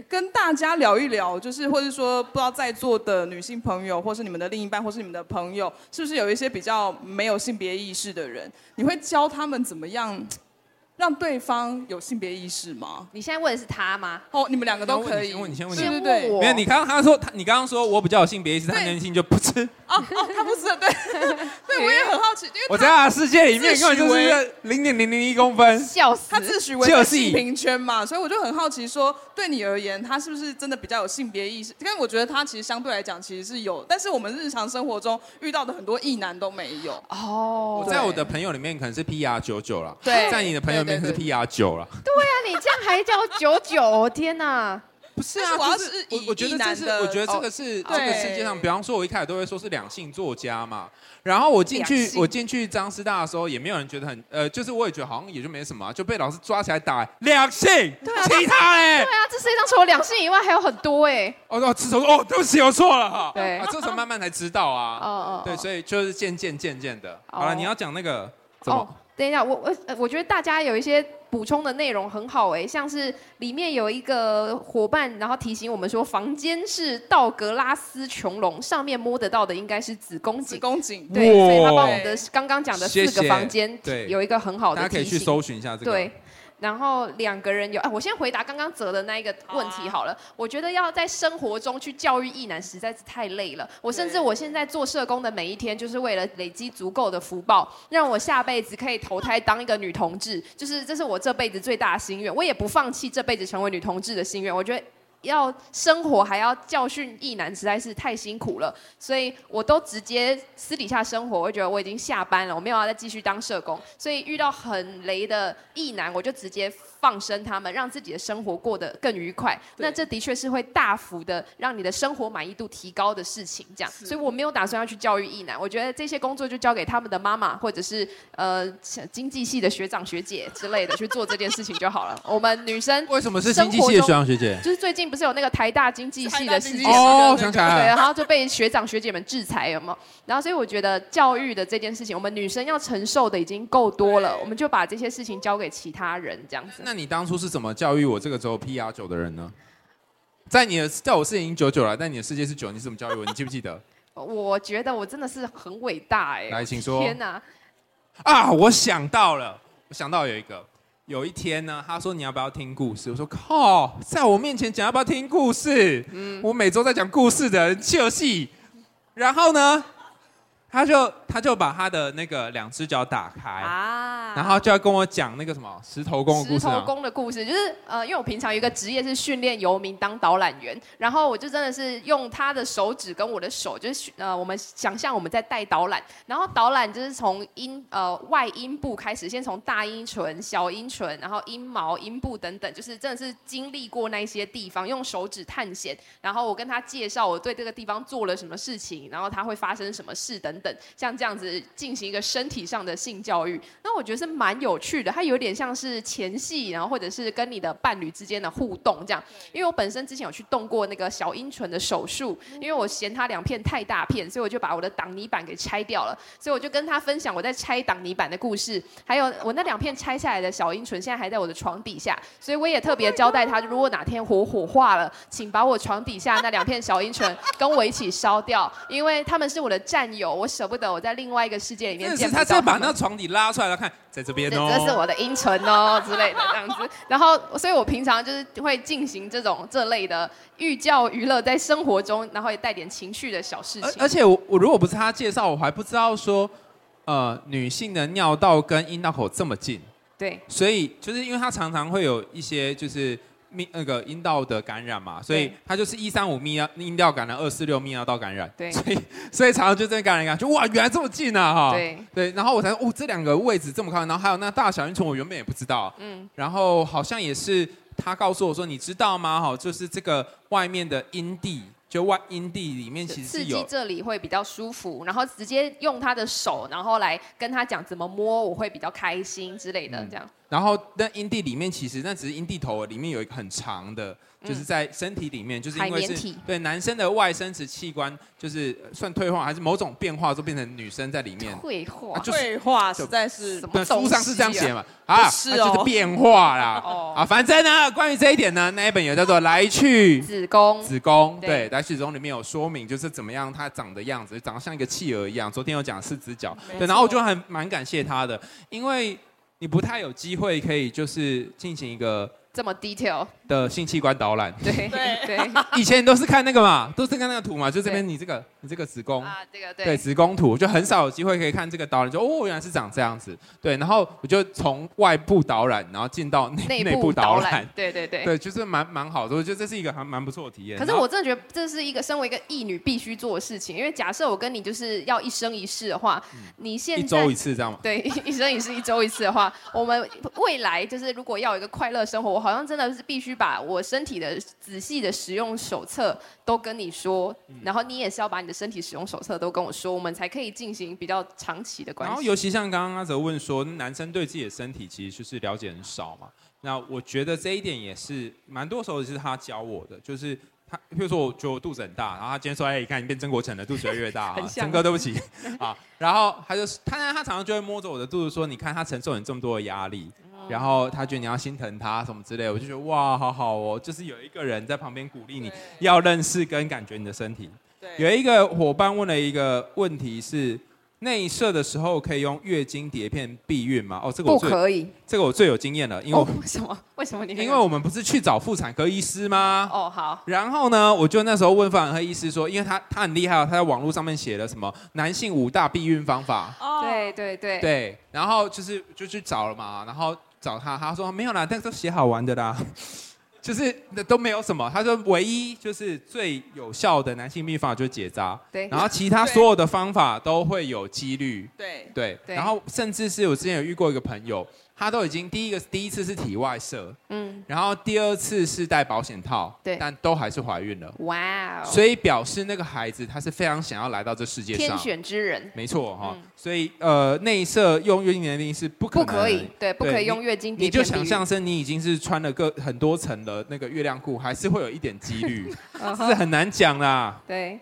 跟大家聊一聊，就是或者说不知道在座的女性朋友，或是你们的另一半，或是你们的朋友，是不是有一些比较没有性别意识的人？你会教他们怎么样？让对方有性别意识吗？你现在问的是他吗？哦，你们两个都可以。先问你，先问你，对对对。没有，你刚刚他说他，你刚刚说我比较有性别意识，他年轻就不吃。哦哦，他不吃，对。对，我也很好奇，因为我在他的世界里面根本就是零点零零一公分，笑死。他自诩为性平圈嘛，所以我就很好奇，说对你而言，他是不是真的比较有性别意识？因为我觉得他其实相对来讲其实是有，但是我们日常生活中遇到的很多异男都没有。哦。我在我的朋友里面可能是 PR 九九了，对，在你的朋友里面是 PR 九。对啊，你这样还叫九九？天哪！不是啊，我是我我觉得这是，我觉得这个是这个世界上，比方说，我一开始都会说是两性作家嘛。然后我进去，我进去张师大的时候，也没有人觉得很呃，就是我也觉得好像也就没什么，就被老师抓起来打两性。对啊，其他嘞？对啊，这世界上除了两性以外还有很多哎。哦哦，自从哦，对不起，我错了哈。对啊，这时候慢慢才知道啊。哦哦。对，所以就是渐渐渐渐的。好了，你要讲那个怎么？等一下，我我我觉得大家有一些。补充的内容很好哎，像是里面有一个伙伴，然后提醒我们说，房间是道格拉斯穹隆，上面摸得到的应该是子宫颈。子宫颈，对，所以他帮我们的刚刚讲的四个房间，对，有一个很好的提醒。大家可以去搜寻一下这个。对。然后两个人有啊，我先回答刚刚泽的那一个问题好了。好啊、我觉得要在生活中去教育异男实在是太累了。我甚至我现在做社工的每一天，就是为了累积足够的福报，让我下辈子可以投胎当一个女同志。就是这是我这辈子最大的心愿，我也不放弃这辈子成为女同志的心愿。我觉得。要生活还要教训异男，实在是太辛苦了，所以我都直接私底下生活。我觉得我已经下班了，我没有要再继续当社工，所以遇到很雷的异男，我就直接放生他们，让自己的生活过得更愉快。那这的确是会大幅的让你的生活满意度提高的事情。这样，所以我没有打算要去教育一男，我觉得这些工作就交给他们的妈妈或者是呃经济系的学长学姐之类的去做这件事情就好了。我们女生 为什么是经济系的学长学姐？就是最近不是有那个台大经济系的事件哦，想起来了，对，然后就被学长学姐们制裁，有没有？然后所以我觉得教育的这件事情，我们女生要承受的已经够多了，我们就把这些事情交给其他人这样子。那你当初是怎么教育我这个只有 PR 九的人呢？在你的在我世界已经九九了，但你的世界是九，你怎么教育我？你记不记得？我觉得我真的是很伟大哎！来，请说。天哪！啊，我想到了，我想到有一个，有一天呢，他说你要不要听故事？我说靠，在我面前讲要不要听故事？嗯，我每周在讲故事的就是，然后呢？他就他就把他的那个两只脚打开啊，然后就要跟我讲那个什么石头公的故事。石头公的故事就是呃，因为我平常有一个职业是训练游民当导览员，然后我就真的是用他的手指跟我的手，就是呃，我们想象我们在带导览，然后导览就是从阴呃外阴部开始，先从大阴唇、小阴唇，然后阴毛、阴部等等，就是真的是经历过那些地方，用手指探险，然后我跟他介绍我对这个地方做了什么事情，然后他会发生什么事等等。像这样子进行一个身体上的性教育，那我觉得是蛮有趣的。它有点像是前戏，然后或者是跟你的伴侣之间的互动这样。因为我本身之前有去动过那个小阴唇的手术，因为我嫌它两片太大片，所以我就把我的挡泥板给拆掉了。所以我就跟他分享我在拆挡泥板的故事，还有我那两片拆下来的小阴唇现在还在我的床底下，所以我也特别交代他，如果哪天火火化了，请把我床底下那两片小阴唇跟我一起烧掉，因为他们是我的战友，我。舍不得我在另外一个世界里面见他，他再把那个床底拉出来，看在这边哦，这是我的阴唇哦之类的这样子。然后，所以我平常就是会进行这种这类的寓教于乐，在生活中，然后也带点情绪的小事情。而且我我如果不是他介绍，我还不知道说，呃，女性的尿道跟阴道口这么近。对，所以就是因为他常常会有一些就是。那个阴道的感染嘛，所以它就是一三五泌尿阴道感染，二四六泌尿道感染。对，所以所以常常就这感染感觉哇，原来这么近啊哈。对对，然后我才哦，这两个位置这么靠近，然后还有那大小阴唇，我原本也不知道。嗯，然后好像也是他告诉我说，你知道吗？哈，就是这个外面的阴蒂。就外阴蒂里面其实刺激，这里会比较舒服，然后直接用他的手，然后来跟他讲怎么摸，我会比较开心之类的这样。嗯、然后那阴蒂里面其实那只是阴蒂头，里面有一个很长的。就是在身体里面，就是因为是对男生的外生殖器官，就是算退化还是某种变化，都变成女生在里面。退化，退化实在是什么？书上是这样写嘛？啊，是哦，就是变化啦。哦，啊，反正呢，关于这一点呢，那一本有叫做 《来去子宫》，子宫对，来去子宫里面有说明，就是怎么样它长的样子，长得像一个企鹅一样。昨天有讲四只脚，对，然后我就很蛮感谢他的，因为你不太有机会可以就是进行一个。这么 detail 的性器官导览，对 对，以前都是看那个嘛，都是看那个图嘛，就这边你这个你这个子宫。啊，这个对，对子宫图，就很少有机会可以看这个导览，就哦原来是长这样子，对，然后我就从外部导览，然后进到内内部导览，对对对，对，就是蛮蛮好的，我觉得这是一个还蛮不错的体验。可是我真的觉得这是一个身为一个义女必须做的事情，因为假设我跟你就是要一生一世的话，你现在一周一次这样吗？对，一生一世一周一次的话，我们未来就是如果要有一个快乐生活，我好像真的是必须。把我身体的仔细的使用手册都跟你说，然后你也是要把你的身体使用手册都跟我说，我们才可以进行比较长期的关系。然后尤其像刚刚阿泽问说，男生对自己的身体其实就是了解很少嘛。那我觉得这一点也是蛮多时候是他教我的，就是他比如说我觉得我肚子很大，然后他今天说哎，你看你变曾国城了，肚子越来越大 啊，曾哥对不起啊。然后他就他他常常就会摸着我的肚子说，你看他承受你这么多的压力。然后他觉得你要心疼他什么之类，我就觉得哇，好好哦，就是有一个人在旁边鼓励你，要认识跟感觉你的身体。对，有一个伙伴问了一个问题是。内射的时候可以用月经碟片避孕吗？哦，这个我最不可以，这个我最有经验了，因为、哦、为什么？为什么你？因为我们不是去找妇产科医师吗？哦，好。然后呢，我就那时候问妇产科医师说，因为他他很厉害，他在网络上面写了什么男性五大避孕方法。哦，对对对。对，然后就是就去找了嘛，然后找他，他说没有啦，但是都写好玩的啦。就是那都没有什么，他说唯一就是最有效的男性秘法就是结扎，对，然后其他所有的方法都会有几率，对。对，然后甚至是我之前有遇过一个朋友，他都已经第一个第一次是体外射，嗯，然后第二次是戴保险套，对。但都还是怀孕了。哇哦，所以表示那个孩子他是非常想要来到这世界上。天上，选之人。没错哈、嗯。所以呃，内射用月经年龄是不可能。不可以，对，不可以用月经你就想象成你已经是穿了个很多层的那个月亮裤，还是会有一点几率，是很难讲啦。对。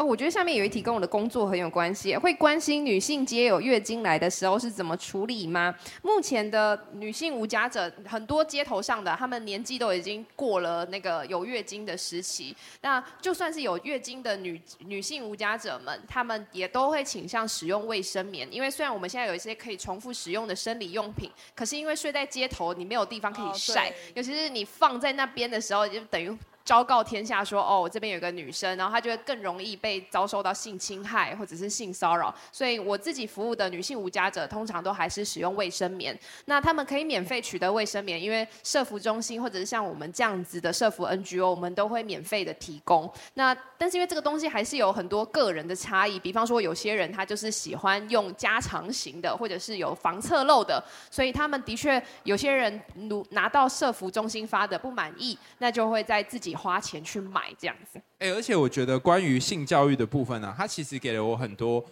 哦，我觉得下面有一题跟我的工作很有关系，会关心女性街有月经来的时候是怎么处理吗？目前的女性无家者，很多街头上的，她们年纪都已经过了那个有月经的时期。那就算是有月经的女女性无家者们，她们也都会倾向使用卫生棉，因为虽然我们现在有一些可以重复使用的生理用品，可是因为睡在街头，你没有地方可以晒，尤其是你放在那边的时候，就等于。昭告天下说，哦，我这边有个女生，然后她就会更容易被遭受到性侵害或者是性骚扰。所以我自己服务的女性无家者，通常都还是使用卫生棉。那他们可以免费取得卫生棉，因为社福中心或者是像我们这样子的社福 NGO，我们都会免费的提供。那但是因为这个东西还是有很多个人的差异，比方说有些人他就是喜欢用加长型的，或者是有防侧漏的，所以他们的确有些人拿到社福中心发的不满意，那就会在自己。花钱去买这样子，哎、欸，而且我觉得关于性教育的部分呢、啊，它其实给了我很多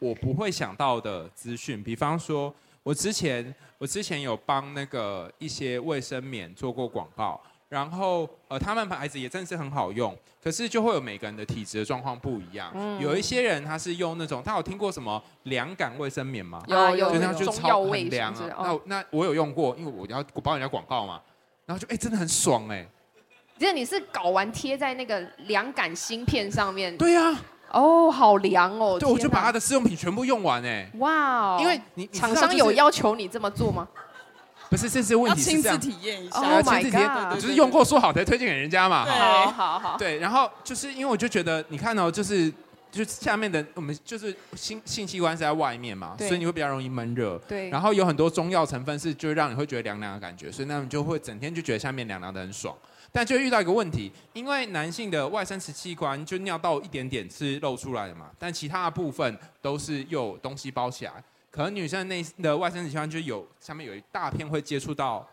我不会想到的资讯。比方说，我之前我之前有帮那个一些卫生棉做过广告，然后呃，他们牌子也真的是很好用，可是就会有每个人的体质的状况不一样。嗯、有一些人他是用那种，他有听过什么凉感卫生棉吗？有有，就那就超很凉啊。哦、那那我有用过，因为我要我帮人家广告嘛，然后就哎、欸，真的很爽哎、欸。就是你是搞完贴在那个凉感芯片上面？对呀、啊。哦、oh，好凉哦。对，我就把它的试用品全部用完哎。哇、wow。因为你厂商有要求你这么做吗？不是，这是问题是这样。亲自体验一下。Oh my god！就是用过说好才推荐给人家嘛。好好好。对，然后就是因为我就觉得，你看哦，就是就下面的我们就是性性器官是在外面嘛，所以你会比较容易闷热。对。然后有很多中药成分是就让你会觉得凉凉的感觉，所以那你就会整天就觉得下面凉凉的很爽。但就遇到一个问题，因为男性的外生殖器官就尿道一点点是露出来的嘛，但其他的部分都是有东西包起来。可能女生内的外生殖器官就有下面有一大片会接触到。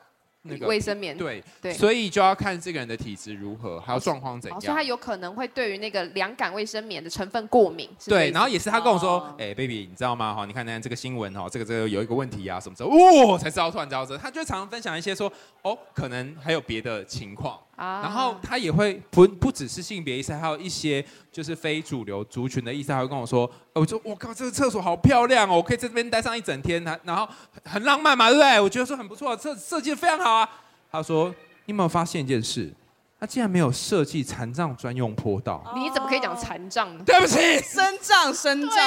那个卫生棉对对，所以就要看这个人的体质如何，还有状况怎样。所以他有可能会对于那个凉感卫生棉的成分过敏。对，然后也是他跟我说，哎、哦欸、，baby，你知道吗？哈，你看那这个新闻哦，这个这个有一个问题啊，什么时候？哦，才知道，突然知道这，他就常常分享一些说，哦，可能还有别的情况。啊、然后他也会不不只是性别意识，还有一些就是非主流族群的意思，他会跟我说，我说我靠，这个厕所好漂亮哦，我可以在这边待上一整天，然后很浪漫嘛，对不对？我觉得说很不错，设设计的非常好啊。他说：“你有没有发现一件事？他竟然没有设计残障专用坡道。你怎么可以讲残障呢？对不起，身障，身障，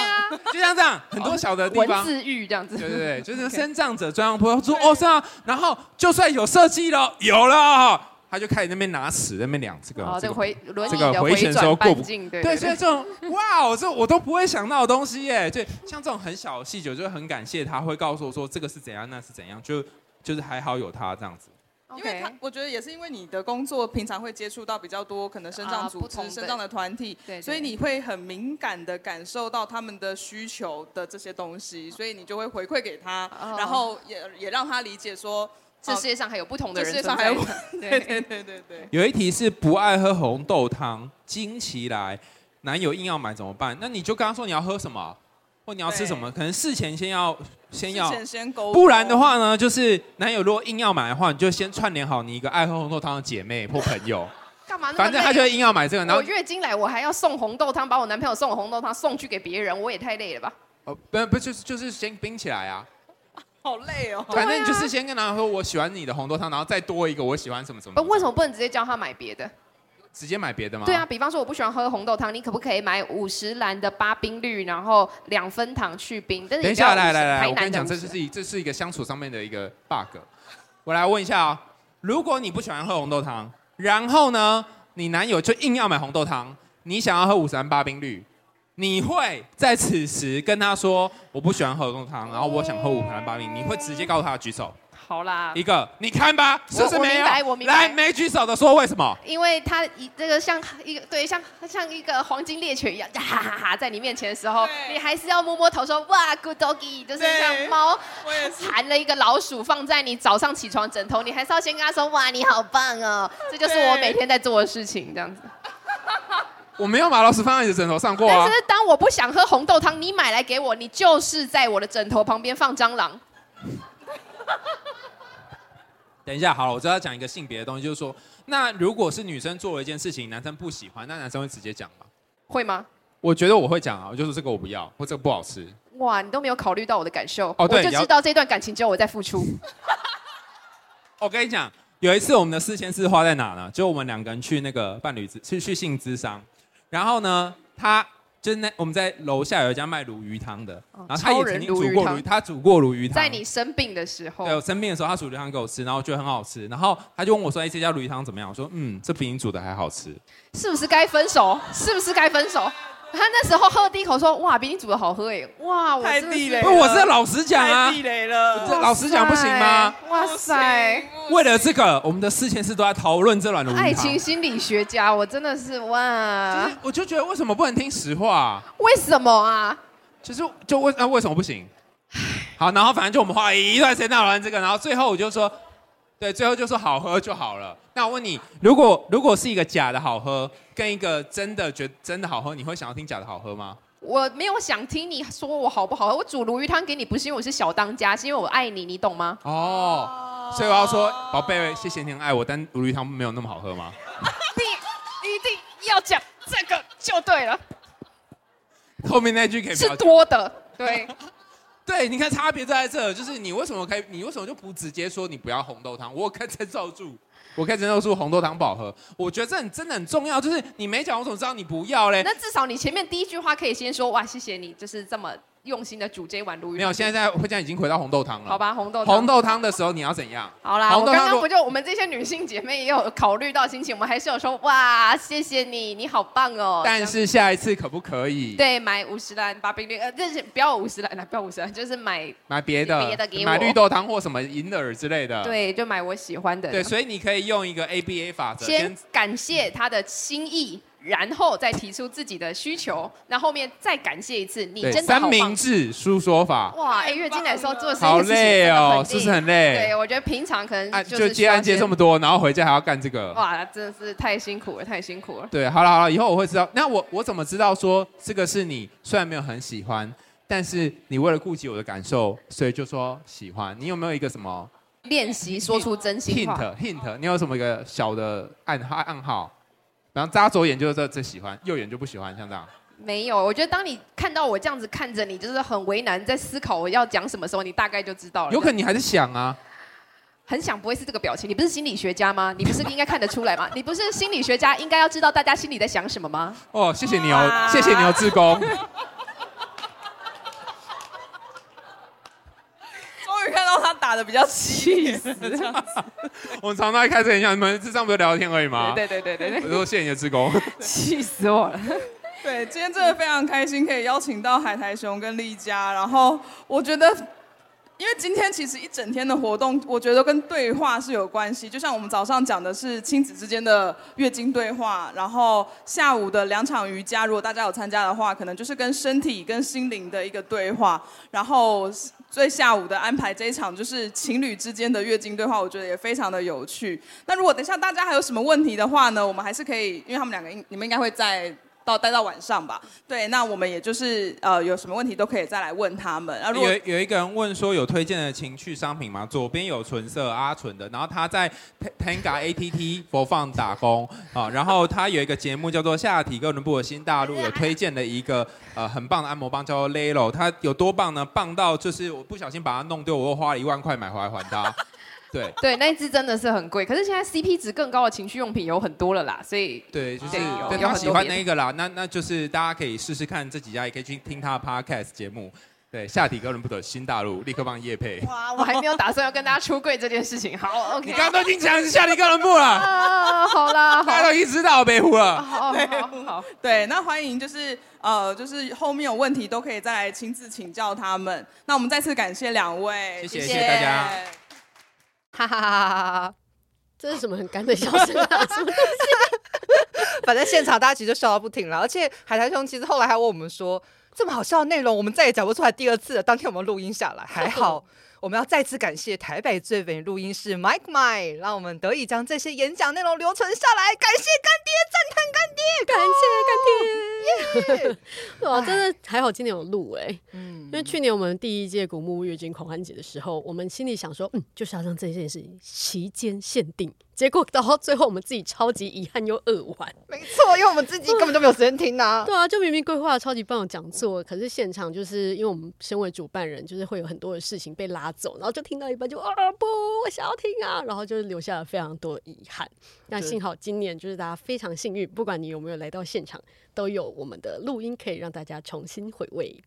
就像这样，很多小的地方，文字狱这样子。对对对，就是 身障者专用坡道。说哦是啊，然后就算有设计了，有了，他就开始那边拿尺，那边量这个，哦、这个回这个回旋的时候过不对，对，对，所以这种哇，这我都不会想到的东西耶。对，像这种很小的细节，我就很感谢他会告诉我说这个是怎样，那是怎样，就就是还好有他这样子。”因为他，我觉得也是因为你的工作平常会接触到比较多可能身障组织、身障的团体，所以你会很敏感的感受到他们的需求的这些东西，所以你就会回馈给他，然后也也让他理解说，这世界上还有不同的人存在。世界上还有，对对对对对。有一题是不爱喝红豆汤，经期来，男友硬要买怎么办？那你就跟他说你要喝什么。或你要吃什么？可能事前先要先要，不然的话呢，就是男友如果硬要买的话，你就先串联好你一个爱喝红豆汤的姐妹或朋友。干嘛？反正他就会硬要买这个。然后我月经来，我还要送红豆汤，把我男朋友送的红豆汤送去给别人，我也太累了吧？哦，不不就是就是先冰起来啊。好累哦。反正你就是先跟男友说我喜欢你的红豆汤，然后再多一个我喜欢什么什么。为什么不能直接叫他买别的？直接买别的吗？对啊，比方说我不喜欢喝红豆汤，你可不可以买五十兰的八冰绿，然后两分糖去冰？但是等一下，来来来，我跟你讲，这是一这是一个相处上面的一个 bug。我来问一下啊、哦，如果你不喜欢喝红豆汤，然后呢，你男友就硬要买红豆汤，你想要喝五十岚八冰绿，你会在此时跟他说我不喜欢喝红豆汤，然后我想喝五盘八冰，你会直接告诉他举手？好啦，一个，你看吧，是不是没有？我明白，我明白。来，没举手的说为什么？因为他一这个像一个对像像一个黄金猎犬一样，哈哈哈，在你面前的时候，你还是要摸摸头说哇，good doggy，就是像猫含了一个老鼠放在你早上起床枕头，你还是要先跟他说哇，你好棒哦，这就是我每天在做的事情，这样子。我没有把老鼠放在你的枕头上过啊。但是当我不想喝红豆汤，你买来给我，你就是在我的枕头旁边放蟑螂。等一下，好了，我知道要讲一个性别的东西，就是说，那如果是女生做了一件事情，男生不喜欢，那男生会直接讲吗？会吗？我觉得我会讲啊，我就说这个我不要，或这个不好吃。哇，你都没有考虑到我的感受，哦，对，我就知道这段感情只有我在付出。我跟你讲，有一次我们的四千四花在哪呢？就我们两个人去那个伴侣咨去去性咨商，然后呢，他。就是那我们在楼下有一家卖鲈鱼汤的，然后他也曾经煮过鲈鱼，他煮过鲈鱼汤。在你生病的时候，对，我生病的时候他煮鲈鱼汤给我吃，然后我觉得很好吃，然后他就问我说：“哎，这家鲈鱼汤怎么样？”我说：“嗯，这比你煮的还好吃。”是不是该分手？是不是该分手？他那时候喝第一口说：“哇，比你煮的好喝耶！”哇，我太地雷了。不，我是老实讲啊，太地雷了。老实讲不行吗？哇塞！为了这个，我们的四千四都在讨论这碗鲈鱼汤。爱情心理学家，我真的是哇！我就觉得为什么不能听实话？为什么啊？就是就为那为什么不行？好，然后反正就我们花了一段时间讨论这个，然后最后我就说。对，最后就说好喝就好了。那我问你，如果如果是一个假的好喝，跟一个真的觉得真的好喝，你会想要听假的好喝吗？我没有想听你说我好不好喝。我煮鲈鱼汤给你，不是因为我是小当家，是因为我爱你，你懂吗？哦，所以我要说，宝贝，谢谢你很爱我，但鲈鱼汤没有那么好喝吗？你一定要讲这个就对了。后面那句可以是多的，对。对，你看差别在这，就是你为什么可以，你为什么就不直接说你不要红豆汤？我可以承受住，我可以承受住红豆汤不好喝。我觉得这很真的很重要，就是你没讲，我怎么知道你不要嘞？那至少你前面第一句话可以先说哇，谢谢你，就是这么。用心的煮这碗鲈鱼。没有，现在在会这样已经回到红豆汤了。好吧，红豆汤。红豆汤的时候你要怎样？好啦，我刚刚不就我们这些女性姐妹也有考虑到心情，我们还是有说哇，谢谢你，你好棒哦。但是下一次可不可以？对，买五十岚把冰绿呃，这是不要五十岚，不要五十岚，就是买买别的，别的给我，买绿豆汤或什么银耳之类的。对，就买我喜欢的。对，所以你可以用一个 ABA 法则，先感谢他的心意。然后再提出自己的需求，那后面再感谢一次，你真的三明治书说法。哇，哎，月经来的时候做的好累哦，是不是很累？对，我觉得平常可能就接案接这么多，然后回家还要干这个。哇，真的是太辛苦了，太辛苦了。对，好了好了，以后我会知道。那我我怎么知道说这个是你虽然没有很喜欢，但是你为了顾及我的感受，所以就说喜欢。你有没有一个什么练习说出真心话？Hint hint，你有什么一个小的暗号暗号？然后扎左眼就是这这喜欢，右眼就不喜欢，像这样。没有，我觉得当你看到我这样子看着你，就是很为难，在思考我要讲什么时候，你大概就知道了。有可能你还是想啊，很想，不会是这个表情。你不是心理学家吗？你不是应该看得出来吗？你不是心理学家，应该要知道大家心里在想什么吗？哦，谢谢你哦，谢谢你哦，志工。看到他打的比较气死，我们常常在开车很像你们智商不是聊天而已吗？对对对对对。我说谢谢你的志工，气死我了。对，今天真的非常开心，可以邀请到海苔熊跟丽佳。然后我觉得，因为今天其实一整天的活动，我觉得跟对话是有关系。就像我们早上讲的是亲子之间的月经对话，然后下午的两场瑜伽，如果大家有参加的话，可能就是跟身体跟心灵的一个对话，然后。最下午的安排这一场就是情侣之间的月经对话，我觉得也非常的有趣。那如果等一下大家还有什么问题的话呢，我们还是可以，因为他们两个应你们应该会在。到待到晚上吧。对，那我们也就是呃，有什么问题都可以再来问他们。啊，有有一个人问说，有推荐的情趣商品吗？左边有纯色阿纯的，然后他在 Tenga ATT 播放打工啊，然后他有一个节目叫做下体哥伦布的新大陆，有推荐的一个呃很棒的按摩棒叫做 Lelo，它有多棒呢？棒到就是我不小心把它弄丢，我又花了一万块买回来还他。对 对，那一支真的是很贵，可是现在 CP 值更高的情趣用品有很多了啦，所以对，就是对他喜欢那一个啦，那那就是大家可以试试看这几家，也可以去听他的 Podcast 节目。对，下体哥伦布的新大陆，立刻帮叶佩。哇，我还没有打算要跟大家出柜这件事情。好，OK。你刚刚都已经讲是下体哥伦布了。啊，好啦，大家都已经知道北湖了。好，好，好。对，那欢迎就是呃，就是后面有问题都可以再来亲自请教他们。那我们再次感谢两位，谢谢，谢谢大家。哈哈哈哈哈！这是什么很干的笑声啊？什么东西？反正现场大家其实就笑到不停了，而且海苔兄其实后来还问我们说。这么好笑的内容，我们再也讲不出来第二次了。当天我们录音下来，还好。我们要再次感谢台北最美录音室 Mike Mike，让我们得以将这些演讲内容留存下来。感谢干爹，赞叹干爹，感谢干爹。Yeah! 哇，真的还好，今年有录哎。嗯，因为去年我们第一届古墓月经狂欢节的时候，我们心里想说，嗯，就是要让这件事情期间限定。结果到最后，我们自己超级遗憾又饿完。没错，因为我们自己根本就没有时间听啊。对啊，就明明规划了超级棒的讲座，可是现场就是因为我们身为主办人，就是会有很多的事情被拉走，然后就听到一半就啊不，我想要听啊，然后就留下了非常多的遗憾。但幸好今年就是大家非常幸运，不管你有没有来到现场，都有我们的录音可以让大家重新回味。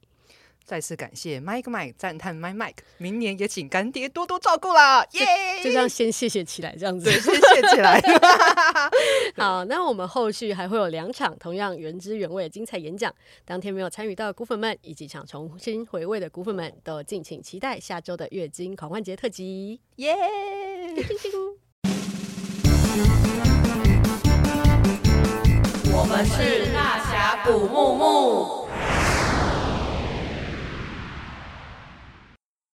再次感谢 Mike Mike 赞叹 Mike Mike，明年也请干爹多多照顾啦，耶、yeah!！就这样先谢谢起来，这样子，先谢起来。好，那我们后续还会有两场同样原汁原味的精彩演讲，当天没有参与到的股粉们，以及想重新回味的股粉们，都敬请期待下周的月经狂欢节特辑，耶、yeah!！我们是大侠谷慕慕。